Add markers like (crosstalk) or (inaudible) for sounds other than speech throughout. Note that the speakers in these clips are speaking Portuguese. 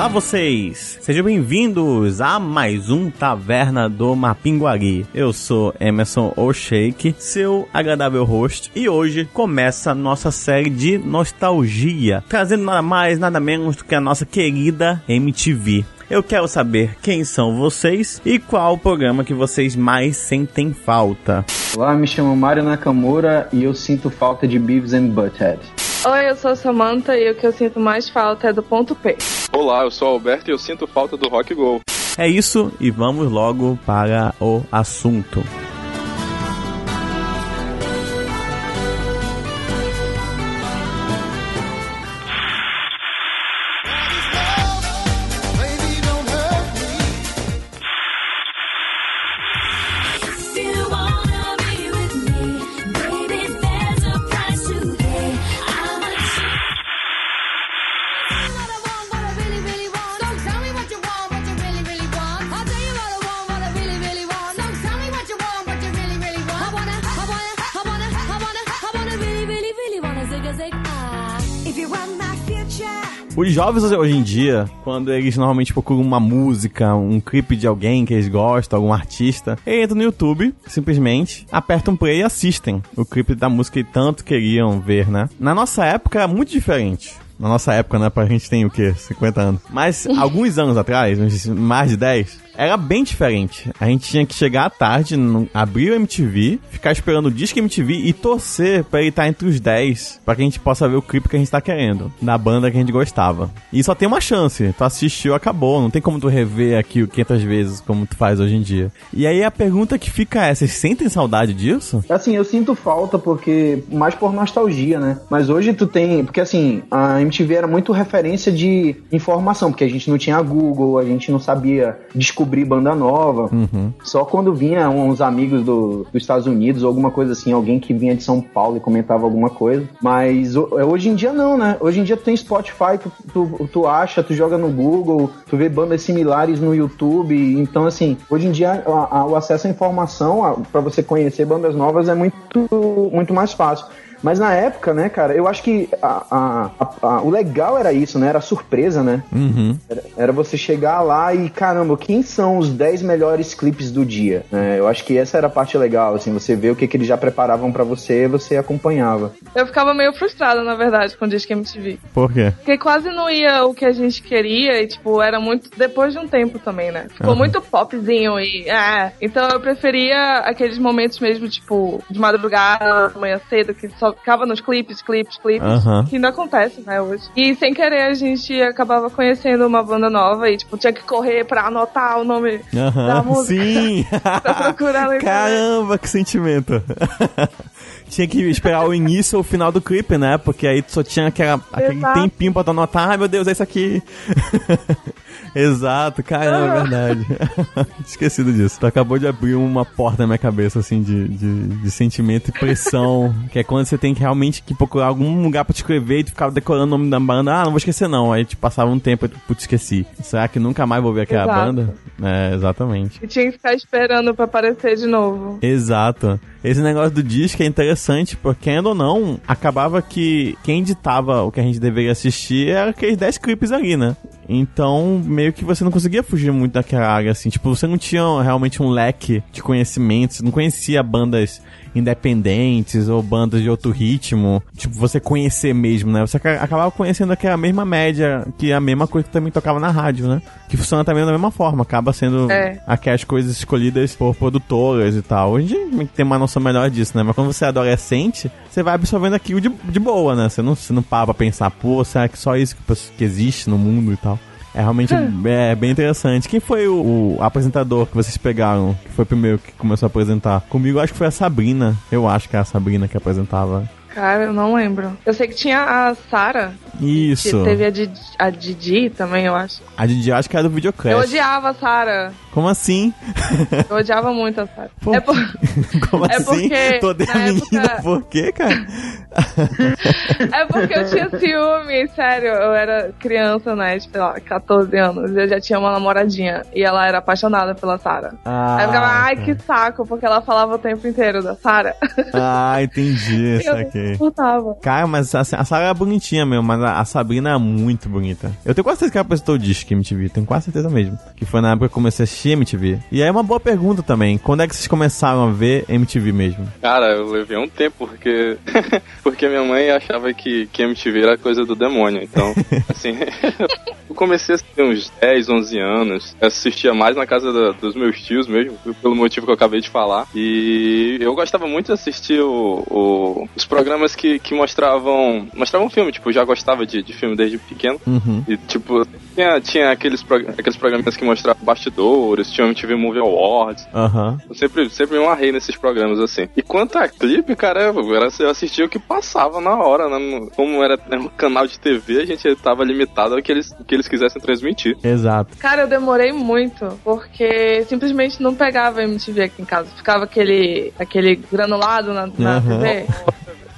Olá vocês! Sejam bem-vindos a mais um Taverna do Mapinguari. Eu sou Emerson O'Shake, seu agradável host, e hoje começa nossa série de nostalgia, trazendo nada mais, nada menos do que a nossa querida MTV. Eu quero saber quem são vocês e qual o programa que vocês mais sentem falta. Olá, me chamo Mário Nakamura e eu sinto falta de Beavis and Butthead. Oi, eu sou a Samantha e o que eu sinto mais falta é do ponto P. Olá, eu sou o Alberto e eu sinto falta do Rock Go. É isso e vamos logo para o assunto. Jovens hoje em dia, quando eles normalmente procuram uma música, um clipe de alguém que eles gostam, algum artista, eles entram no YouTube, simplesmente, apertam play e assistem o clipe da música que tanto queriam ver, né? Na nossa época era muito diferente. Na nossa época, né? Pra gente tem o quê? 50 anos. Mas alguns anos atrás, mais de 10, era bem diferente. A gente tinha que chegar à tarde, abrir o MTV, ficar esperando o disco MTV e torcer pra ele estar entre os 10, pra que a gente possa ver o clipe que a gente tá querendo, da banda que a gente gostava. E só tem uma chance, tu assistiu, acabou, não tem como tu rever aquilo 500 vezes como tu faz hoje em dia. E aí a pergunta que fica é, vocês sentem saudade disso? Assim, eu sinto falta porque mais por nostalgia, né? Mas hoje tu tem, porque assim, a MTV era muito referência de informação, porque a gente não tinha Google, a gente não sabia descobrir banda nova. Só quando vinha uns amigos do, dos Estados Unidos ou alguma coisa assim, alguém que vinha de São Paulo e comentava alguma coisa. Mas ho- hoje em dia não, né? Hoje em dia tu tem Spotify, tu, tu, tu acha, tu joga no Google, tu vê bandas similares no YouTube. Então, assim, hoje em dia a- a- o acesso à informação para você conhecer bandas novas é muito, muito mais fácil. Mas na época, né, cara, eu acho que a- a- a- a- o legal era isso, né? Era a surpresa, né? Uhum. Era, era você chegar lá e, caramba, quem são os 10 melhores clipes do dia? né? eu acho que essa era a parte legal, assim, você vê o que, que eles já preparavam pra você e você acompanhava. Eu ficava meio frustrada, na verdade, com o Disque MTV. Por quê? Porque quase não ia o que a gente queria e, tipo, era muito depois de um tempo também, né? Ficou Aham. muito popzinho e. Ah, então eu preferia aqueles momentos mesmo, tipo, de madrugada, manhã cedo, que só ficava nos clipes, clipes, clipes. Aham. Que não acontece, né, hoje. E sem querer a gente acabava conhecendo uma banda nova e, tipo, tinha que correr pra anotar o nome da Aham, música. sim! (laughs) Pra procurar. Caramba, que sentimento! Tinha que esperar o início ou o final do clipe, né? Porque aí tu só tinha aquela, aquele Exato. tempinho pra tu anotar. Ai meu Deus, é isso aqui! (laughs) Exato, caramba, é verdade. (laughs) Esquecido disso. Tu acabou de abrir uma porta na minha cabeça, assim, de, de, de sentimento e pressão. que é quando você tem que realmente que procurar algum lugar pra te escrever e tu ficava decorando o nome da banda. Ah, não vou esquecer não. Aí te passava um tempo e tu, putz, esqueci. Será que nunca mais vou ver aquela Exato. banda? É, exatamente. E tinha que ficar esperando pra aparecer de novo. Exato. Esse negócio do disco é interessante, porque, querendo ou não, acabava que quem ditava o que a gente deveria assistir era aqueles 10 clipes ali, né? Então, meio que você não conseguia fugir muito daquela área, assim. Tipo, você não tinha realmente um leque de conhecimentos, você não conhecia bandas independentes ou bandas de outro ritmo. Tipo, você conhecer mesmo, né? Você aca- acabava conhecendo aquela mesma média, que é a mesma coisa que também tocava na rádio, né? Que funciona também da mesma forma, acaba sendo É. aquelas coisas escolhidas por produtoras e tal. Hoje a gente tem uma noção melhor disso, né? Mas quando você é adolescente, você vai absorvendo aquilo de, de boa, né? Você não, você não para pra pensar, pô, será que só isso que, que existe no mundo e tal? É realmente (laughs) é, bem interessante. Quem foi o, o apresentador que vocês pegaram? Que foi o primeiro que começou a apresentar? Comigo acho que foi a Sabrina. Eu acho que é a Sabrina que apresentava. Cara, eu não lembro. Eu sei que tinha a Sarah, Isso. teve a Didi, a Didi também, eu acho. A Didi acho que era do Eu videocast. odiava a Sarah. Como assim? Eu odiava muito a Sarah. Por É, por... Como (laughs) É assim? porque, Tô de a na menina, época- por quê, cara? (laughs) é porque eu tinha ciúme, sério. Eu era criança, né? Sei lá, 14 anos. Eu já tinha uma namoradinha. E ela era apaixonada pela Sarah. Ah, Aí eu ficava, ai, tá. que saco, porque ela falava o tempo inteiro da Sarah. Ah, entendi, (laughs) eu não saquei. suportava. Cara, mas a, a Sarah é bonitinha mesmo, mas a, a Sabrina é muito bonita. Eu tenho quase certeza que ela apresentou o disco MTV, tenho quase certeza mesmo. Que foi na época que eu comecei a assistir MTV. E aí é uma boa pergunta também, quando é que vocês começaram a ver MTV mesmo? Cara, eu levei um tempo porque (laughs) porque minha mãe achava que, que MTV era coisa do demônio. Então, (laughs) assim, (laughs) eu comecei a assistir uns 10, 11 anos. Eu assistia mais na casa da- dos meus tios mesmo, pelo motivo que eu acabei de falar. E eu gostava muito de assistir o- o- os programas que, que mostravam mostravam filme. Tipo, eu já gostava de, de filme desde pequeno. Uhum. E, tipo, tinha, tinha aqueles, prog- aqueles programas que mostravam bastidores, tinha o MTV Movie Awards. Aham. Eu sempre, sempre me amarrei nesses programas assim. E quanto a clipe, cara, eu, era, eu assistia o que passava na hora, né? Como era um canal de TV, a gente tava limitado ao que eles, que eles quisessem transmitir. Exato. Cara, eu demorei muito, porque simplesmente não pegava MTV aqui em casa. Ficava aquele, aquele granulado na, na Aham. TV.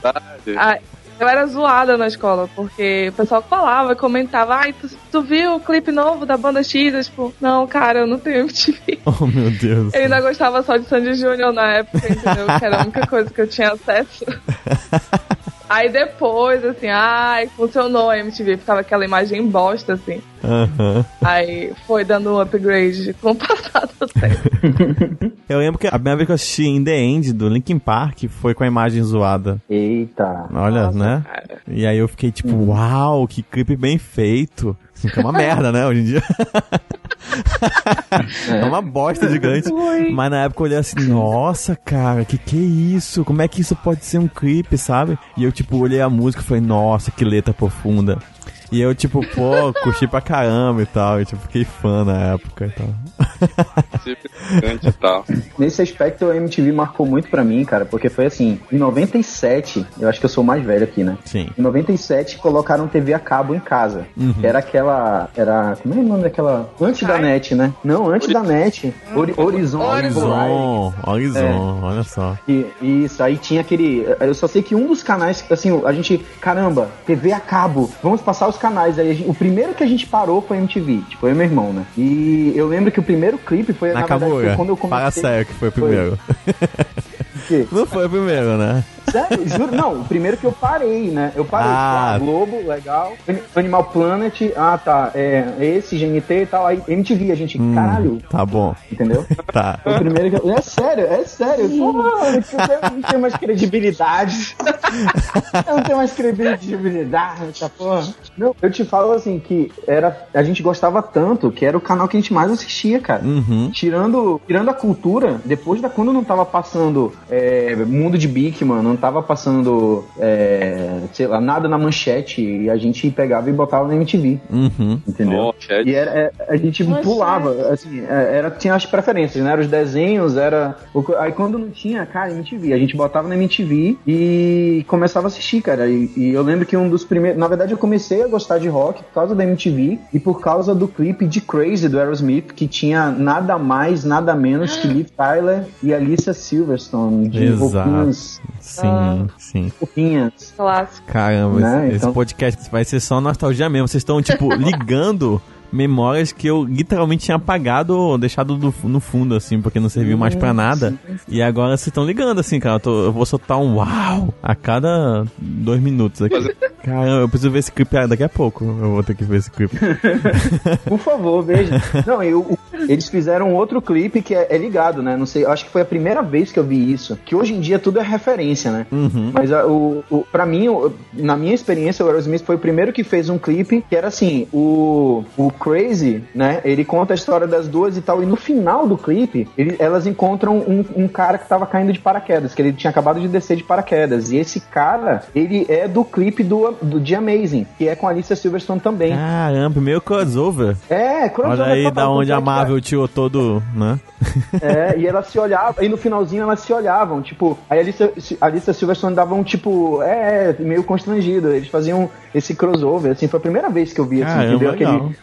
Verdade. Ah, eu era zoada na escola, porque o pessoal falava, comentava, ai, tu, tu viu o clipe novo da banda X? Eu, tipo, não, cara, eu não tenho MTV. (laughs) Oh, meu Deus. Eu ainda gostava só de Sandy Júnior na época, entendeu? Que era a única coisa que eu tinha acesso. (laughs) Aí depois, assim, ai, funcionou a MTV, ficava aquela imagem bosta, assim. Aham. Aí foi dando um upgrade com o passado do tempo. (laughs) Eu lembro que a primeira vez que eu assisti In The End do Linkin Park foi com a imagem zoada. Eita. Olha, né? cara. E aí eu fiquei tipo, uau, que clipe bem feito. Assim, que é uma (laughs) merda, né, hoje em dia. (laughs) é uma bosta gigante. Mas na época eu olhei assim, nossa, cara, que que é isso? Como é que isso pode ser um clipe, sabe? E eu, tipo, olhei a música e falei, nossa, que letra profunda. E eu, tipo, pô, curti pra caramba e tal. E, tipo, fiquei fã na época e tal. E tal. Nesse aspecto, a MTV marcou muito pra mim, cara, porque foi assim, em 97, eu acho que eu sou o mais velho aqui, né? Sim. Em 97 colocaram TV a cabo em casa. Uhum. Era aquela. Era. Como é o nome daquela. Antes da net, né? Não, antes da net. Ori Horizon. Horizon, Horizon, olha só. E, isso, aí tinha aquele. Eu só sei que um dos canais, assim, a gente, caramba, TV a cabo, vamos passar os canais. Aí gente- o primeiro que a gente parou foi MTV, tipo, eu e meu irmão, né? E eu lembro que o primeiro clipe foi, na, verdade, foi quando eu comecei. sério que foi o primeiro. O (laughs) quê? Não foi o primeiro, né? Sério, juro, não, o primeiro que eu parei, né? Eu parei, Ah. ah, Globo, legal. Animal Planet, ah tá, é esse, GNT e tal. Aí MTV, a gente, Hum, caralho, Tá bom, entendeu? (laughs) tá. Foi o primeiro que eu... É sério, é sério. Pô, eu não tenho mais credibilidade. (laughs) Eu não tenho mais credibilidade, essa porra. Não, eu te falo assim que era, a gente gostava tanto que era o canal que a gente mais assistia, cara. Uhum. Tirando, tirando a cultura, depois da quando não tava passando é, Mundo de Bigman, não tava passando, é, sei lá, nada na manchete, e a gente pegava e botava na MTV, Uhum. entendeu? E era, é, a gente Manchete. pulava, assim, é, era, tinha as preferências, né? Era os desenhos, era. aí quando não tinha, cara, MTV. A gente botava na MTV e começava a assistir, cara. E, e eu lembro que um dos primeiros. Na verdade, eu comecei a gostar de rock por causa da MTV e por causa do clipe de Crazy do Aerosmith, que tinha nada mais, nada menos que Liv Tyler e Alicia Silverstone, de Exato. roupinhas. Sim, Ah. sim. Clássico. Caramba, Né, esse, esse então- podcast vai ser só nostalgia mesmo. Vocês estão, tipo, (laughs) ligando memórias que eu literalmente tinha apagado ou deixado do- no fundo, assim, porque não serviu mais pra nada. E agora vocês estão ligando, assim, cara. Eu, tô- eu vou soltar um uau a cada dois minutos aqui. Caramba, eu preciso ver esse clipe daqui a pouco. Eu vou ter que ver esse clipe. (laughs) Por favor, veja. Não, eu, o- eles fizeram outro clipe que é, é ligado, né? Não sei, acho que foi a primeira vez que eu vi isso. Que hoje em dia tudo é referência, né? Uhum. Mas a, o, o, pra mim, o- na minha experiência, o Aerosmith foi o primeiro que fez um clipe que era assim: o, o Crazy, né? Ele conta a história das duas e tal. E no final do clipe, ele- elas encontram um, um cara que tava caindo de paraquedas, que ele tinha acabado de descer de paraquedas. E esse cara, ele é do clipe do, do The Amazing, que é com a Alicia Silverstone também. Caramba, meio crossover. É, crossover Olha aí da onde a que- Marvel tirou todo, né? (laughs) É, e elas se olhavam, e no finalzinho elas se olhavam, tipo, aí a Alicia, a Alicia Silverstone dava um tipo, é, meio constrangido, eles faziam esse crossover, assim, foi a primeira vez que eu vi, assim, Caramba, entendeu? legal. Aquele,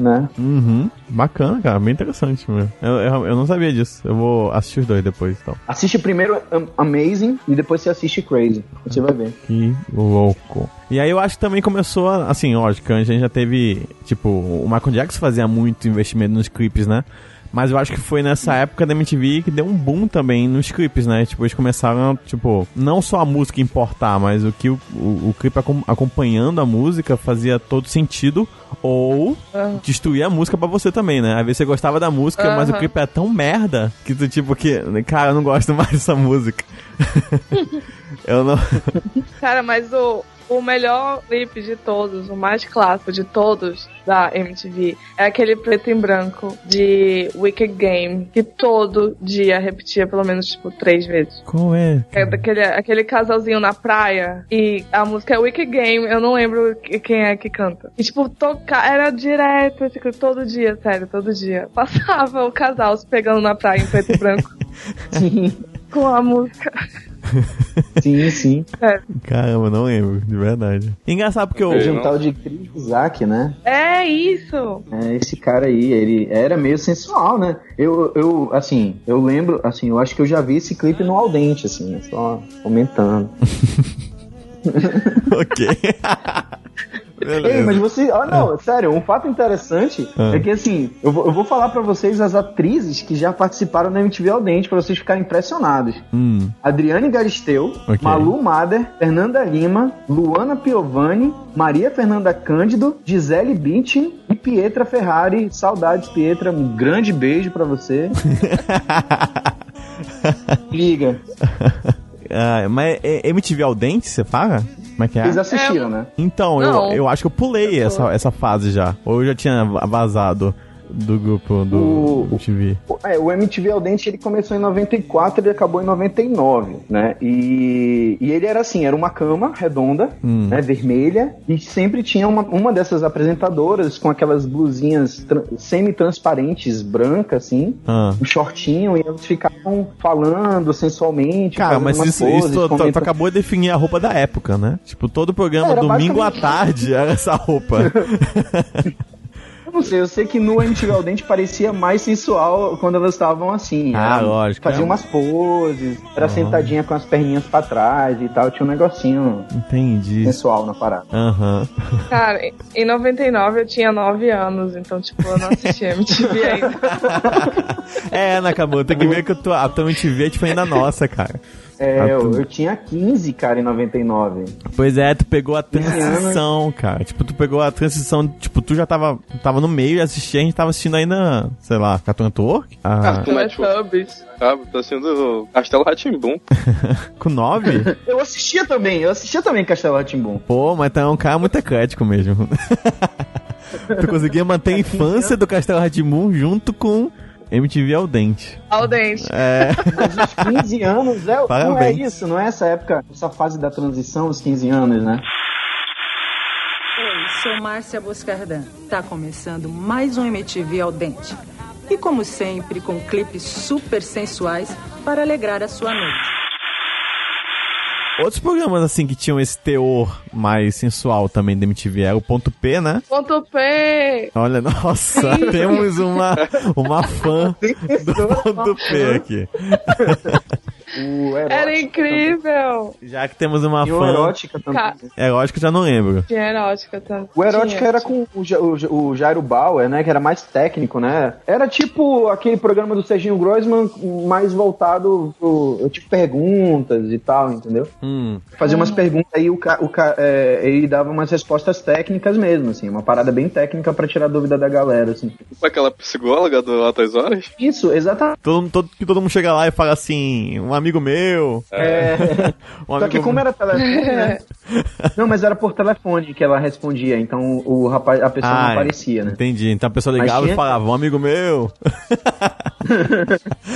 né? Uhum. Bacana, cara. Bem interessante mesmo. Eu, eu, eu não sabia disso. Eu vou assistir os dois depois, então. Assiste primeiro Am- Amazing e depois você assiste Crazy. Você vai ver. Que louco. E aí eu acho que também começou, a- assim, lógico, a gente já teve, tipo, o Michael Jackson fazia muito investimento nos clipes, né? Mas eu acho que foi nessa época da MTV que deu um boom também nos clipes, né? Tipo, eles começaram, tipo, não só a música importar, mas o que o, o, o clipe acom- acompanhando a música fazia todo sentido. Ou Aham. destruir a música pra você também, né? Às vezes você gostava da música, mas o clipe é tão merda que tu, tipo, que, cara, eu não gosto (laughs) mais dessa música. (laughs) eu não. Cara, mas o, o melhor clipe de todos, o mais clássico de todos da MTV, é aquele preto e branco de Wicked Game, que todo dia repetia pelo menos, tipo, três vezes. Qual é? É daquele aquele casalzinho na praia e a música é Wicked Game, eu não lembro que- quem é que canta. E, tipo, tocar, era direto, esse clipe, todo dia, sério, todo dia. Passava o casal se pegando na praia em preto e branco (laughs) com a música. (laughs) sim, sim. Sério. Caramba, não lembro, de verdade. Engraçado porque eu. Um tal de Chris Isaac, né? É isso! É, esse cara aí, ele era meio sensual, né? Eu, eu, assim, eu lembro, assim, eu acho que eu já vi esse clipe no Aldente, assim, né? só comentando. (laughs) ok. (laughs) Ei, mas você, ah não, sério, um fato interessante Ah. é que assim, eu vou, eu vou falar pra vocês as atrizes que já participaram da MTV Aldente pra vocês ficarem impressionados. Hum, Adriane Galisteu, Ok. Malu Mader, Fernanda Lima, Luana Piovani, Maria Fernanda Cândido, Gisele Bündchen e Pietra Ferrari. Saudades, Pietra. Um grande beijo pra você. (laughs) Liga. (laughs) ah, mas é MTV ao dente, você fala? Como é que é? Vocês assistiram, né? Então, eu, eu acho que eu pulei essa, essa fase já. Ou eu já tinha vazado do grupo do O- MTV. É, o MTV Aldente ele começou em 94 e acabou em 99, né? E, e ele era assim, era uma cama redonda, Hum. né, vermelha, e sempre tinha uma, uma dessas apresentadoras com aquelas blusinhas tran- semi-transparentes, brancas, assim, Ah. um shortinho, e eles ficavam falando sensualmente, Cara, mas isso, isso tu, tu- acabou de definir a roupa da época, né? Tipo, todo programa Era domingo à basicamente- tarde era essa roupa. (laughs) Eu não sei, eu sei que no MTV Aldente parecia mais sensual quando elas estavam assim. Ah, era- lógico, Fazia é. umas poses, era sentadinha com as perninhas pra trás e tal, tinha um negocinho Entendi. sensual na parada. Aham. Cara, em- em 99 eu tinha 9 anos, então, tipo, eu não assistia MTV ainda. (laughs) É, Nakamu, tem que ver que eu tô, a tua MTV é tipo ainda nossa, cara. É, Ah, eu, tu- eu tinha 15, cara, em 99. Pois é, tu pegou a transição, cara. Tipo, tu pegou a transição, tipo, tu já tava, tava no meio e assistia, a gente tava assistindo ainda, sei lá, Cartoon Network? Ah, Cartoon Network. Ah, tá sendo Castelo Ratimbum. (laughs) com nove? Eu assistia também, eu assistia também Castelo Ratimbum. Pô, mas tu é um cara muito eclético mesmo. (laughs) tu conseguia manter a infância do Castelo Ratimbun junto com MTV ao dente. Ao dente. É. Mas os 15 anos, é, não é isso, não é essa época, essa fase da transição, os 15 anos, né? Oi, sou Márcia Boscardan. Tá começando mais um MTV ao dente. E como sempre, com clipes super sensuais para alegrar a sua noite. Outros programas, assim, que tinham esse teor mais sensual também da MTV era o Ponto P, né? Ponto P! Olha, (laughs) nossa, temos uma, uma fã do Ponto P aqui. (laughs) O erótica Era incrível! Já que temos uma. E o fã. erótica também. Ca- Erótica eu já não lembro. Tinha erótica também. O erótica Tinha. era com o, o, o Jairo Bauer, né? Que era mais técnico, né? Era tipo aquele programa do Serginho Groisman mais voltado pro tipo perguntas e tal, entendeu? Hum. Fazia umas perguntas aí o, ca, o ca, é, ele dava umas respostas técnicas mesmo, assim, uma parada bem técnica pra tirar dúvida da galera, assim. Com aquela psicóloga do Altas Horas? Isso, exatamente. Todo, todo, que todo mundo chega lá e fala assim, um amigo meu. É, (laughs) Um só que amigo como era telefone, né? Não, mas era por telefone que ela respondia, então o rapaz, a pessoa Ah, não aparecia, né? Entendi. Então a pessoa ligava e tinha- falava, um amigo meu. (laughs)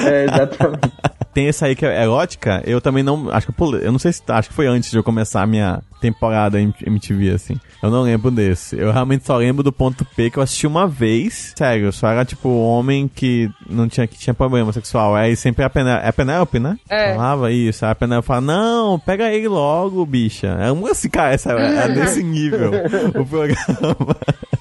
É, exatamente. Tem esse aí que é erótica, eu também não. Acho que eu pulei. Eu não sei se. Acho que foi antes de eu começar a minha temporada em MTV, assim. Eu não lembro desse. Eu realmente só lembro do ponto P que eu assisti uma vez. Sério, só era tipo homem que não tinha, que tinha problema sexual. Aí sempre a Penélope, é a Penélope, né? É. Falava isso. Aí a Penélope fala, não, pega ele logo, bicha. É um assim, cara, essa, é desse nível o programa.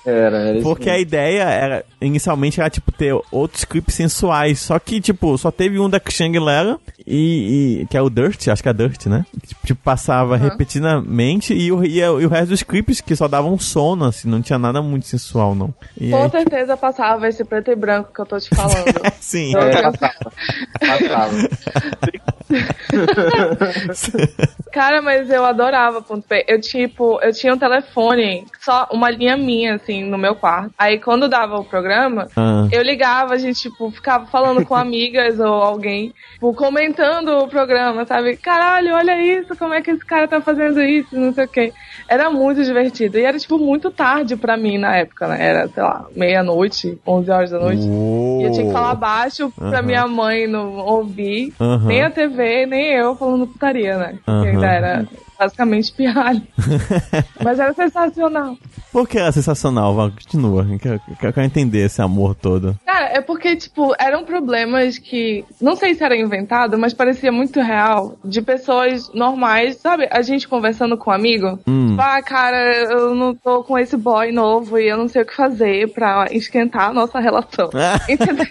Era, era isso Porque a ideia era, inicialmente, era, tipo, ter outros clipes sensuais. Só que, tipo, só teve um da Shangri-La e, e- que é o Dirt, acho que é Dirt, né? Tipo, tipo, passava repetidamente e o, e, o- e o resto dos clipes que só davam sono, assim, não tinha nada muito sensual, não. E Com aí, certeza passava esse preto e branco que eu tô te falando. (laughs) sim. É, passava. Passava. (laughs) (laughs) (laughs) Cara, mas eu adorava ponto P. Eu, tipo, eu tinha um telefone, só uma linha minha, assim, no meu quarto. Aí quando dava o programa, Ah. eu ligava, a gente, tipo, ficava falando com (laughs) amigas ou alguém, tipo, comentando o programa, sabe? Caralho, olha isso, como é que esse cara tá fazendo isso, não sei o quê. Era muito divertido. E era, tipo, muito tarde pra mim na época, né? Era, sei lá, meia-noite, 11 horas da noite. E eu tinha que falar baixo pra Aham. minha mãe não ouvir. Aham. Nem a TV, nem eu falando putaria, né? Porque Aham. ainda era basicamente pirralho. (laughs) Mas era sensacional. Por que era sensacional? Vai, continua. Eu quero, eu quero entender esse amor todo. Cara, é porque, tipo, eram problemas que. Não sei se era inventado, mas parecia muito real. De pessoas normais, sabe? A gente conversando com um amigo. Hum. Tipo, ah, cara, eu não tô com esse boy novo e eu não sei o que fazer pra esquentar a nossa relação. (laughs) Entendeu?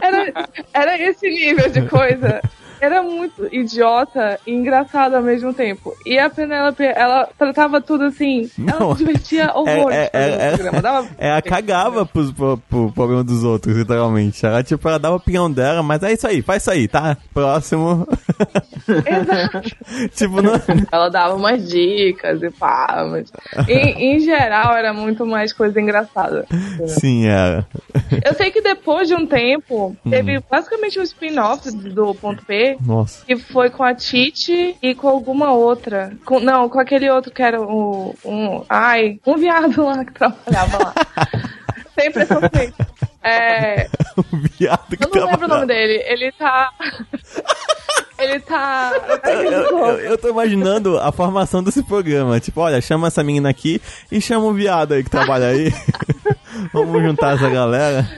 Era, era esse nível de coisa. Era muito idiota e engraçado ao mesmo tempo. E a Penélope, ela tratava tudo assim. Ela Não. se divertia horrores É, é, é, programa. Dava... Ela cagava pros, pro, pro problema dos outros, literalmente. Ela, tipo, ela dava a opinião dela, mas é isso aí, faz isso aí, tá? Próximo. Exato. (laughs) tipo, não... Ela dava umas dicas e pá, mas em, em geral era muito mais coisa engraçada. Sim, era. Eu sei que depois de um tempo, teve basicamente um spin-off do Ponto P, Nossa. que foi com a Titi e com alguma outra. Com- não, com aquele outro que era o. Um, ai, um viado lá que trabalhava lá. (laughs) Sem preconceito. É, O (laughs) viado que eu não lembro o nome dele. Ele tá. (laughs) Ele tá. Eu, eu, eu tô imaginando a formação desse programa. Tipo, olha, chama essa menina aqui e chama o viado aí que trabalha aí. Vamos juntar essa galera.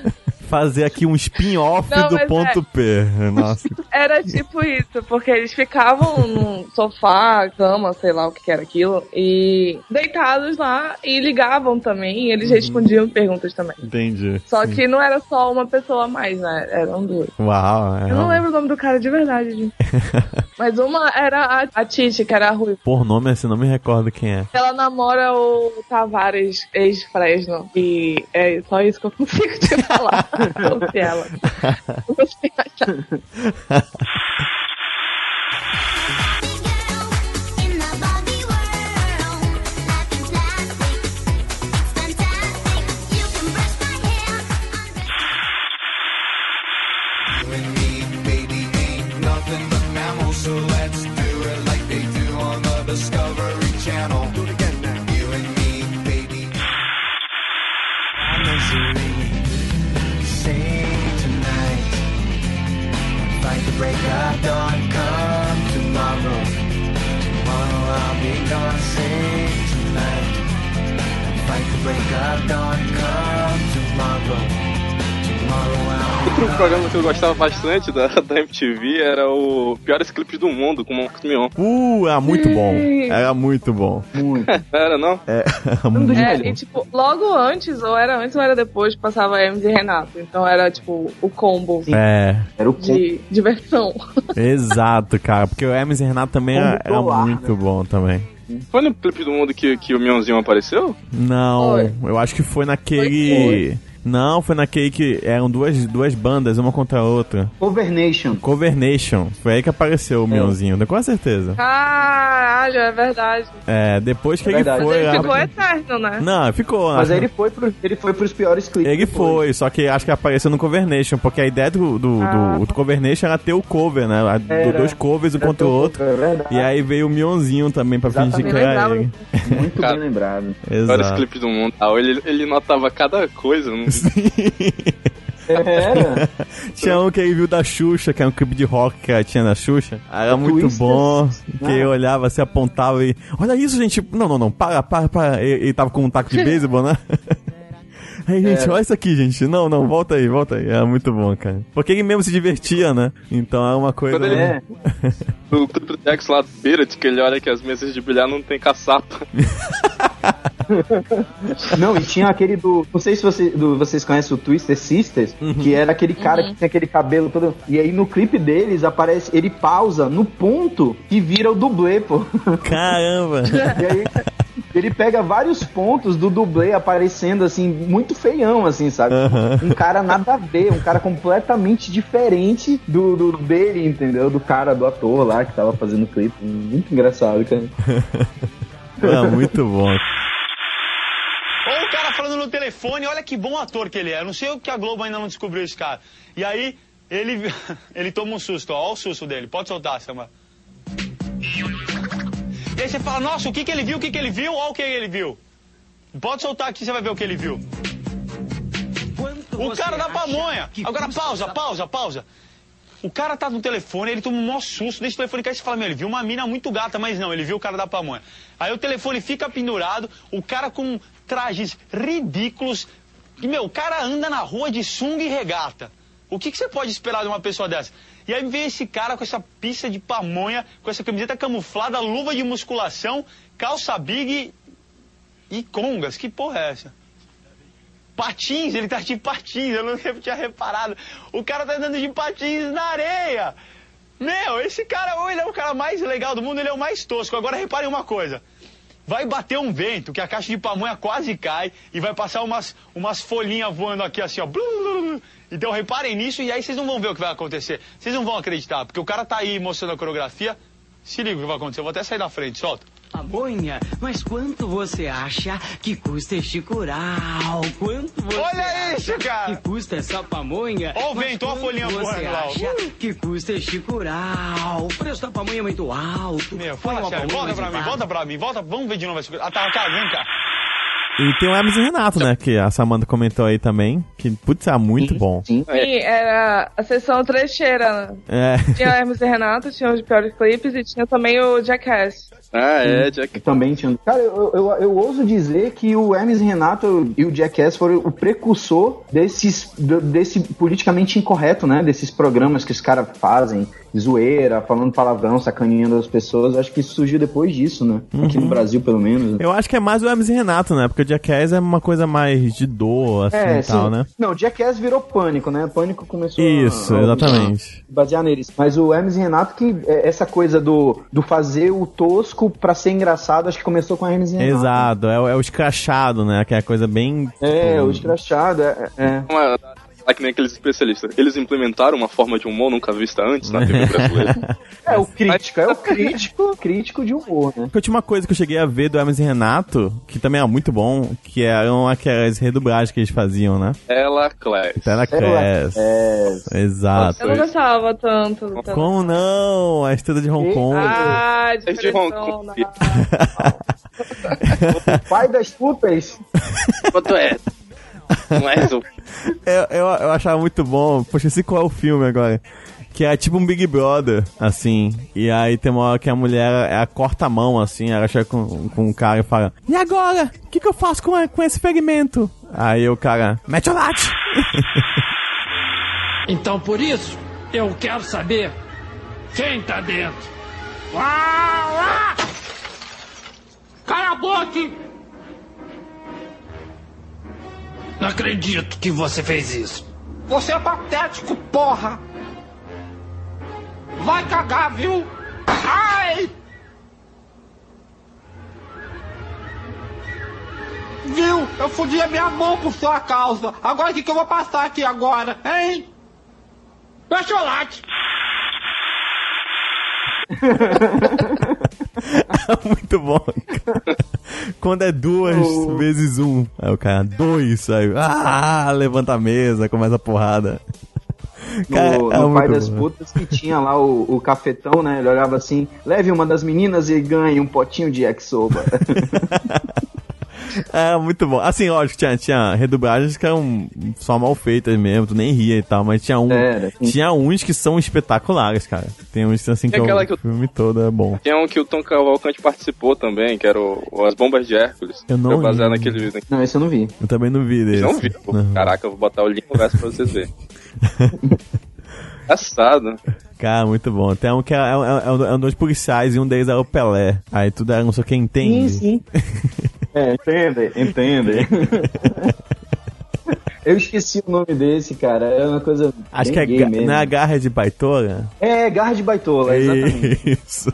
Fazer aqui um spin-off do ponto P. Nossa. (laughs) Era tipo isso, porque eles ficavam num sofá, cama, sei lá o que era aquilo, e deitados lá e ligavam também, e eles respondiam perguntas também. Entendi. Só que não era só uma pessoa a mais, né? Eram duas. Uau, é. Eu não lembro o nome do cara de verdade, gente. (laughs) Mas uma era a, a Titi, que era a Rui. Por nome assim, não me recordo quem é. Ela namora o Tavares, ex-Fresno. E é só isso que eu consigo te falar (laughs) sobre ela. Não sei Fight the break of dawn, come tomorrow. Tomorrow I'll be gone, sing tonight. Fight the break of dawn, come tomorrow. Outro (laughs) programa que eu gostava bastante da, da MTV era o Piores Clipes do Mundo, com o Marcos Mion. Uh, era muito bom. Sim. Era muito bom. Muito. (laughs) Era, não? É, (laughs) era muito É, melhor. e tipo, logo antes, ou era antes ou era depois, passava Hermes e Renato. Então era tipo o combo É, Era o combo. de diversão. exato, cara. Porque o Hermes e Renato também era, era ar, muito bom também. Foi no Clipe do Mundo que, que o Mionzinho apareceu? Não, Foi. eu acho que foi naquele. Foi, Não, foi naquele que eram duas, duas bandas, uma contra a outra. Cover Nation. Cover Nation. Foi aí que apareceu o Mionzinho, com certeza. Caralho, é verdade. É, depois que É ele foi. Ele lá- ficou eterno, né? Não, ficou. Mas acho- aí ele foi, pro, ele foi pros piores clipes. Ele depois. foi, só que acho que apareceu no Cover Nation, porque a ideia do, do, Ah. do, do Cover Nation era ter o cover, né? A- do- Era. dois covers um contra o outro. cover, é verdade. E aí veio o Mionzinho também pra fingir Exatamente. que era ele. Muito Cara. bem lembrado. Piores (laughs) Exato. Clipes do Mundo. Ah, ele, ele notava cada coisa. Não... Era. (laughs) Tinha um que ele viu da Xuxa, que é um clipe de rock que tinha da Xuxa. Era muito bom. Que Ah. ele olhava, se apontava e. Olha isso, gente! Não, não, não, para, para, para. Ele, ele tava com um taco de (laughs) beisebol, né? (laughs) Aí, gente, Era. olha isso aqui, gente. Não, não, volta aí, volta aí. Era muito bom, cara. Porque ele mesmo se divertia, né? Então era uma coisa. Quando ele- É. No clipe do Jax lá, Spirit, que ele olha que as mesas de bilhar não tem caçapa. (laughs) Não, e tinha aquele do. Não sei se você, do- vocês conhecem o Twister Sisters, que era aquele cara que tinha aquele cabelo todo. E aí no clipe deles aparece. Ele pausa no ponto que vira o dublê, pô. Caramba! (laughs) E aí. Ele pega vários pontos do dublê aparecendo assim, muito feião, assim, sabe? Um cara nada a ver, um cara completamente diferente do, do dele, entendeu? Do cara, do ator lá que tava fazendo o clipe. Muito engraçado, cara. (laughs) Ah, muito bom. Ou o cara falando no telefone, olha que bom ator que ele é. Eu não sei o que a Globo ainda não descobriu esse cara. E aí, ele, (laughs) ele toma um susto, ó. Olha o susto dele. Pode soltar, Samuel. E aí você fala, nossa, o que, que ele viu, o que, que ele viu, olha o que ele viu. Pode soltar aqui, você vai ver o que ele viu. O cara da pamonha. Agora pausa, pausa, pausa. O cara tá no telefone, ele toma um maior susto, deixa o telefone cair e fala, meu, ele viu uma mina muito gata, mas não, ele viu o cara da pamonha. Aí o telefone fica pendurado, o cara com trajes ridículos. E, meu, o cara anda na rua de sunga e regata. O que, que você pode esperar de uma pessoa dessa? E aí vem esse cara com essa pista de pamonha, com essa camiseta camuflada, luva de musculação, calça big e congas. Que porra é essa? Patins, ele tá de patins, eu não tinha reparado. O cara tá andando de patins na areia. Meu, esse cara, ou ele é o cara mais legal do mundo, ele é o mais tosco. Agora reparem uma coisa. Vai bater um vento, que a caixa de pamonha quase cai, e vai passar umas, umas folhinhas voando aqui assim, ó. Então reparem nisso e aí vocês não vão ver o que vai acontecer. Vocês não vão acreditar, porque o cara tá aí mostrando a coreografia. Se liga o que vai acontecer, eu vou até sair da frente, solta. Pamonha, mas quanto você acha que custa este curau? Quanto você Olha isso, cara! Que custa essa pamonha? Ó o vento, ó a folhinha Você lá, ó. acha que custa este curau? O preço da pamonha é muito alto. Meu, fala sério, volta pra mim, volta pra mim, volta, vamos ver de novo coisa. Ah, tá, cara, vem cá. E tem o Hermes e Renato, né? Que a Samanta comentou aí também. Que, putz, é muito bom. Sim. Sim, era a sessão trecheira. É. Tinha o Hermes e Renato, tinha os piores clipes e tinha também o Jackass. Ah, é, Jack. Também tinha. Cara, eu, eu, eu ouso dizer que o Hermes e Renato e o Jackass foram o precursor desses, desse politicamente incorreto, né? Desses programas que os caras fazem, zoeira, falando palavrão, sacaneando as pessoas. Acho que isso surgiu depois disso, né? Aqui no Brasil, pelo menos. Eu acho que é mais o Hermes e Renato, né? Porque o Jackass é uma coisa mais de dor, assim É, e tal, sim. né? Não, o Jackass virou pânico, né? Pânico começou a- Isso, a- exatamente. a basear neles. Mas o Hermes e Renato, que é essa coisa do, do fazer o tosco pra ser engraçado, acho que começou com o Hermes e Renato. Exato, é, o- é o escrachado, né? Que é a coisa bem. É, tipo, o escrachado, é. é. Uma, é que nem aqueles especialistas. Eles implementaram uma forma de humor nunca vista antes na TV brasileira. (laughs) É o crítico, é o crítico, crítico de humor, né? Eu tinha uma coisa que eu cheguei a ver do Hermes e Renato, que também é muito bom, que eram aquelas redublagens que eles faziam, né? Ela, Class. Teleclass. É, Exato. Eu não gostava tanto. Como não? A estrela de Hong E- Kong. Ah, É de Hong. Kong. (laughs) pai das putas. Quanto é? Não é isso? (laughs) Eu, eu, eu achava muito bom. Poxa, eu sei qual é o filme agora. Que é tipo um Big Brother, assim. E aí tem uma hora que a mulher ela corta a mão, assim. Ela chega com, com o cara e fala: E agora? O que, que eu faço com, a- com esse ferimento? Aí o cara: Mete o late! (laughs) Então por isso, eu quero saber quem tá dentro. Uau! Cala a boca! Não acredito que você fez isso. Você é patético, porra! Vai cagar, viu? Ai! Viu? Eu fudi a minha mão por sua causa. Agora o que, que eu vou passar aqui agora, hein? Chocolate! (laughs) (laughs) muito bom. cara. Quando é duas vezes um. Aí o cara, dois. Aí, ah, levanta a mesa, começa a porrada. Cara, No, é no Pai das bom. Putas que tinha lá o, o cafetão, né? Ele olhava assim, leve uma das meninas e ganhe um potinho de yakisoba. (laughs) (laughs) É, muito bom. Assim, lógico, tinha, tinha redublagens que eram só mal feitas mesmo, tu nem ria e tal, mas tinha um. Era, sim. tinha uns que são espetaculares, cara. Tem uns assim que E o aquela que eu- filme todo é bom. Tinha um que o Tom Cavalcante participou também, que era o, o As Bombas de Hércules. Eu não Foi baseado lembro. naquele vídeo. Não, esse eu não vi. Eu também não vi desse. Não vi, pô. Não. Caraca, eu vou botar o link no verso pra vocês verem. (laughs) Engraçado. Cara, muito bom. Tem um que é, é, é, é um dois policiais e um deles era o Pelé. Aí tudo era não sei quem entende. Sim, sim. (laughs) É, entende, entende. (laughs) Eu esqueci o nome desse, cara. É uma coisa. Acho que é, ga- mesmo. não é a garra de baitola? É, garra de baitola, exatamente. Isso,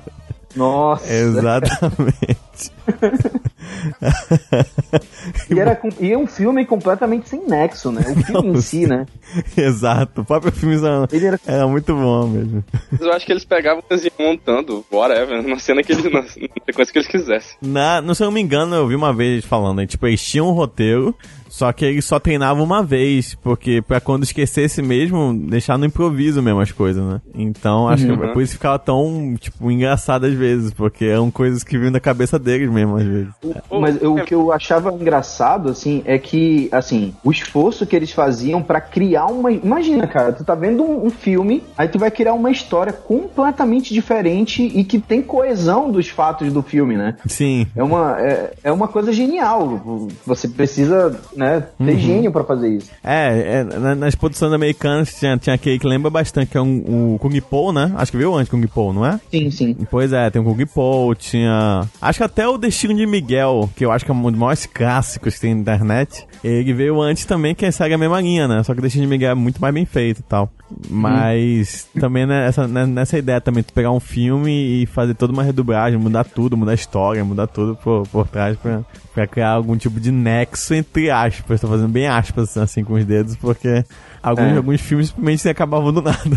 Nossa. exatamente. (laughs) (laughs) E, era, e é um filme completamente sem nexo, né? O filme em si, né? (laughs) Exato, o próprio filme era, Ele era era muito bom mesmo. Mas eu acho que eles pegavam e iam montando, whatever, numa cena que eles. (laughs) na sequência que eles quisessem. Na, não, se eu não me engano, eu vi uma vez falando, né, tipo, eles tinham um roteiro, só que eles só treinavam uma vez, porque pra quando esquecesse mesmo, deixar no improviso mesmo as coisas, né? Então, acho que é por isso que ficava tão, tipo, engraçado às vezes, porque eram coisas que vinham da cabeça deles mesmo, às vezes. Mas eu- o que eu achava engraçado, assim, é que, assim, o esforço que eles faziam pra criar uma. Imagina, cara, tu tá vendo um, um filme, aí tu vai criar uma história completamente diferente e que tem coesão dos fatos do filme, né? Sim. É uma, é, é uma coisa genial. Você precisa, né, ter gênio pra fazer isso. É, é, na- nas produções americanas tinha, tinha aquele que lembra bastante, que é um, o Kung Po, né? Acho que veio antes Kung Po, não é? Sim, sim. Pois é, tem o Kung Po, tinha. Acho que até o Destino de Miguel, que eu acho que é um dos maiores clássicos que tem na internet. Ele veio antes também, que segue a mesma linha, né? Só que Destino de Miguel é muito mais bem feito e tal. Mas também nessa, né, nessa ideia também, tu pegar um filme e fazer toda uma redublagem, mudar tudo, mudar a história, mudar tudo por, por trás pra, pra criar algum tipo de nexo entre aspas. Tô fazendo bem aspas assim com os dedos, porque alguns, É. alguns filmes simplesmente acabavam do nada. (laughs)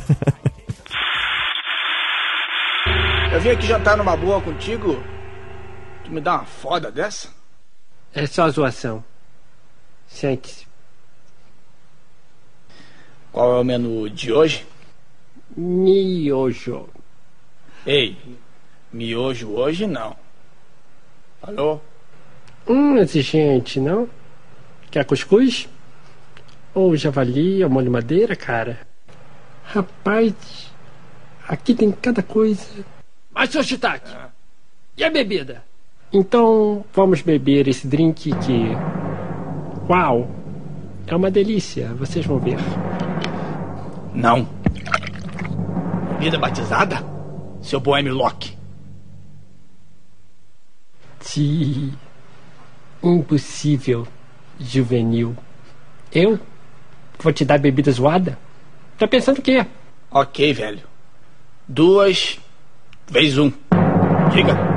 Eu vim aqui jantar numa boa contigo. Tu me dá uma foda dessa? É só zoação. Sente-se. Qual é o menu de hoje? Miojo. Ei, miojo hoje não. Alô? Hum, exigente, não? Quer cuscuz? Ou javali, ou molho madeira, cara? Rapaz, aqui tem cada coisa. Mas, seu Shiitake, e a bebida? Então, vamos beber esse drink que... Uau! É uma delícia, vocês vão ver. Não. Vida batizada? Seu boêmio Locke. Ti... Impossível, juvenil. Eu? Vou te dar bebida zoada? Tá pensando o quê? Ok, velho. Duas vezes um. Diga.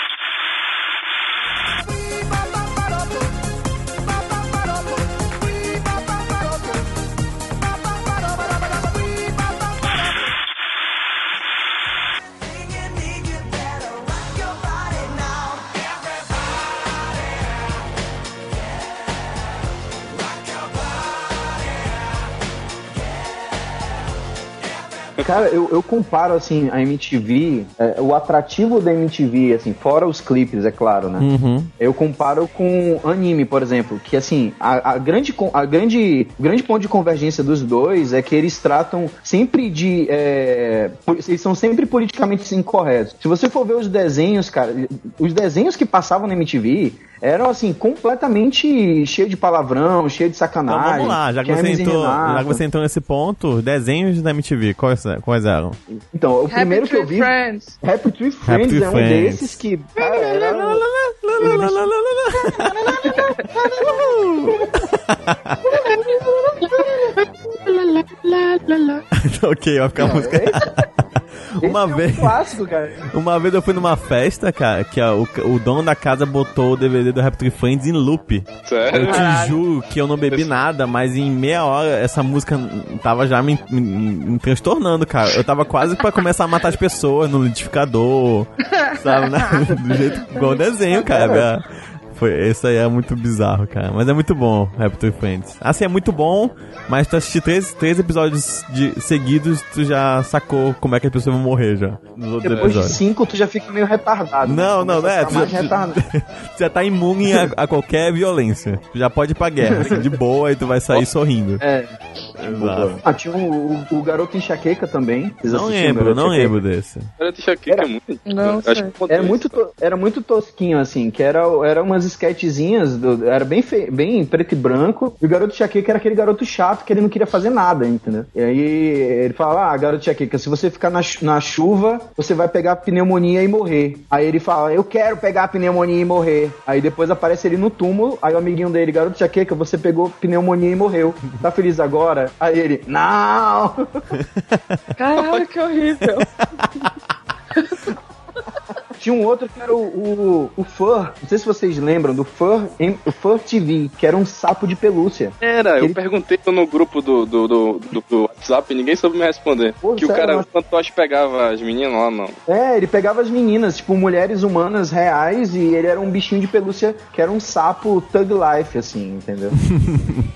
Cara, eu, eu comparo, assim, a MTV, é, o atrativo da MTV, assim, fora os clipes, é claro, né? Uhum. Eu comparo com anime, por exemplo, que assim, a, a grande, a grande, o grande ponto de convergência dos dois é que eles tratam sempre de. é, eles são sempre politicamente incorretos. Se você for ver os desenhos, cara, os desenhos que passavam na MTV eram assim, completamente cheio de palavrão, cheio de Então sacanagem. vamos lá, já que, você entrou, já que você entrou nesse ponto, desenhos da MTV, quais, quais eram? Então, o Happy primeiro que eu Tree vi. Friends. Happy Tree Friends é um Friends. desses que. Cara, era- (laughs) (laughs) ok, vai ficar a música. (laughs) Uma esse é um vez, clássico, cara. uma vez eu fui numa festa, cara, que a- o, o dono da casa botou o DVD do Rap Tree Friends em loop. Eu Sério? te juro que eu não bebi nada, mas em meia hora essa música tava já me, me- me transtornando, cara. Eu tava quase pra começar a matar as pessoas no liquidificador, sabe? né? (laughs) Do jeito igual o desenho, cara. Foi, esse aí é muito bizarro, cara. Mas é muito bom, Raptor Friends. Assim, é muito bom, mas tu assistir três, três episódios de, seguidos, tu já sacou como é que as pessoas vão morrer já. Depois de episódios. cinco, tu já fica meio retardado. Não, não, não é. Tu, já- retardado. (laughs) tu já tá imune a, a qualquer violência. Tu já pode ir pra guerra, assim, de boa, e tu vai sair sorrindo. É. Exato. Ah, tinha o, o, o Garoto Enxaqueca também. Vocês Não lembro, Garoto não Enxaqueca? lembro desse. Era de Shakira, é muito. Não Era muito, to- era muito tosquinho, assim, que era, era umas sketchzinhas, do- era bem, fe- bem preto e branco, e o garoto Chaqueca era aquele garoto chato que ele não queria fazer nada, entendeu? E aí ele fala, ah, garoto Chaqueca, se você ficar na, na chuva, você vai pegar pneumonia e morrer. Aí ele fala, eu quero pegar pneumonia e morrer. Aí depois aparece ele no túmulo, aí o amiguinho dele, garoto Chaqueca, você pegou pneumonia e morreu. Tá feliz agora? Aí ele, não! (laughs) Caralho, que horrível. (laughs) Tinha um outro que era o, o, o Fur, não sei se vocês lembram, do Fur, em- o Fur TV, que era um sapo de pelúcia. Era, eu Ele- perguntei no grupo do, do, do, do- do WhatsApp e ninguém soube me responder. Pô, que o sério, cara, mas- o fantoche pegava as meninas lá, não. É, ele pegava as meninas, tipo, mulheres humanas reais, e ele era um bichinho de pelúcia que era um sapo thug life, assim, entendeu? (laughs)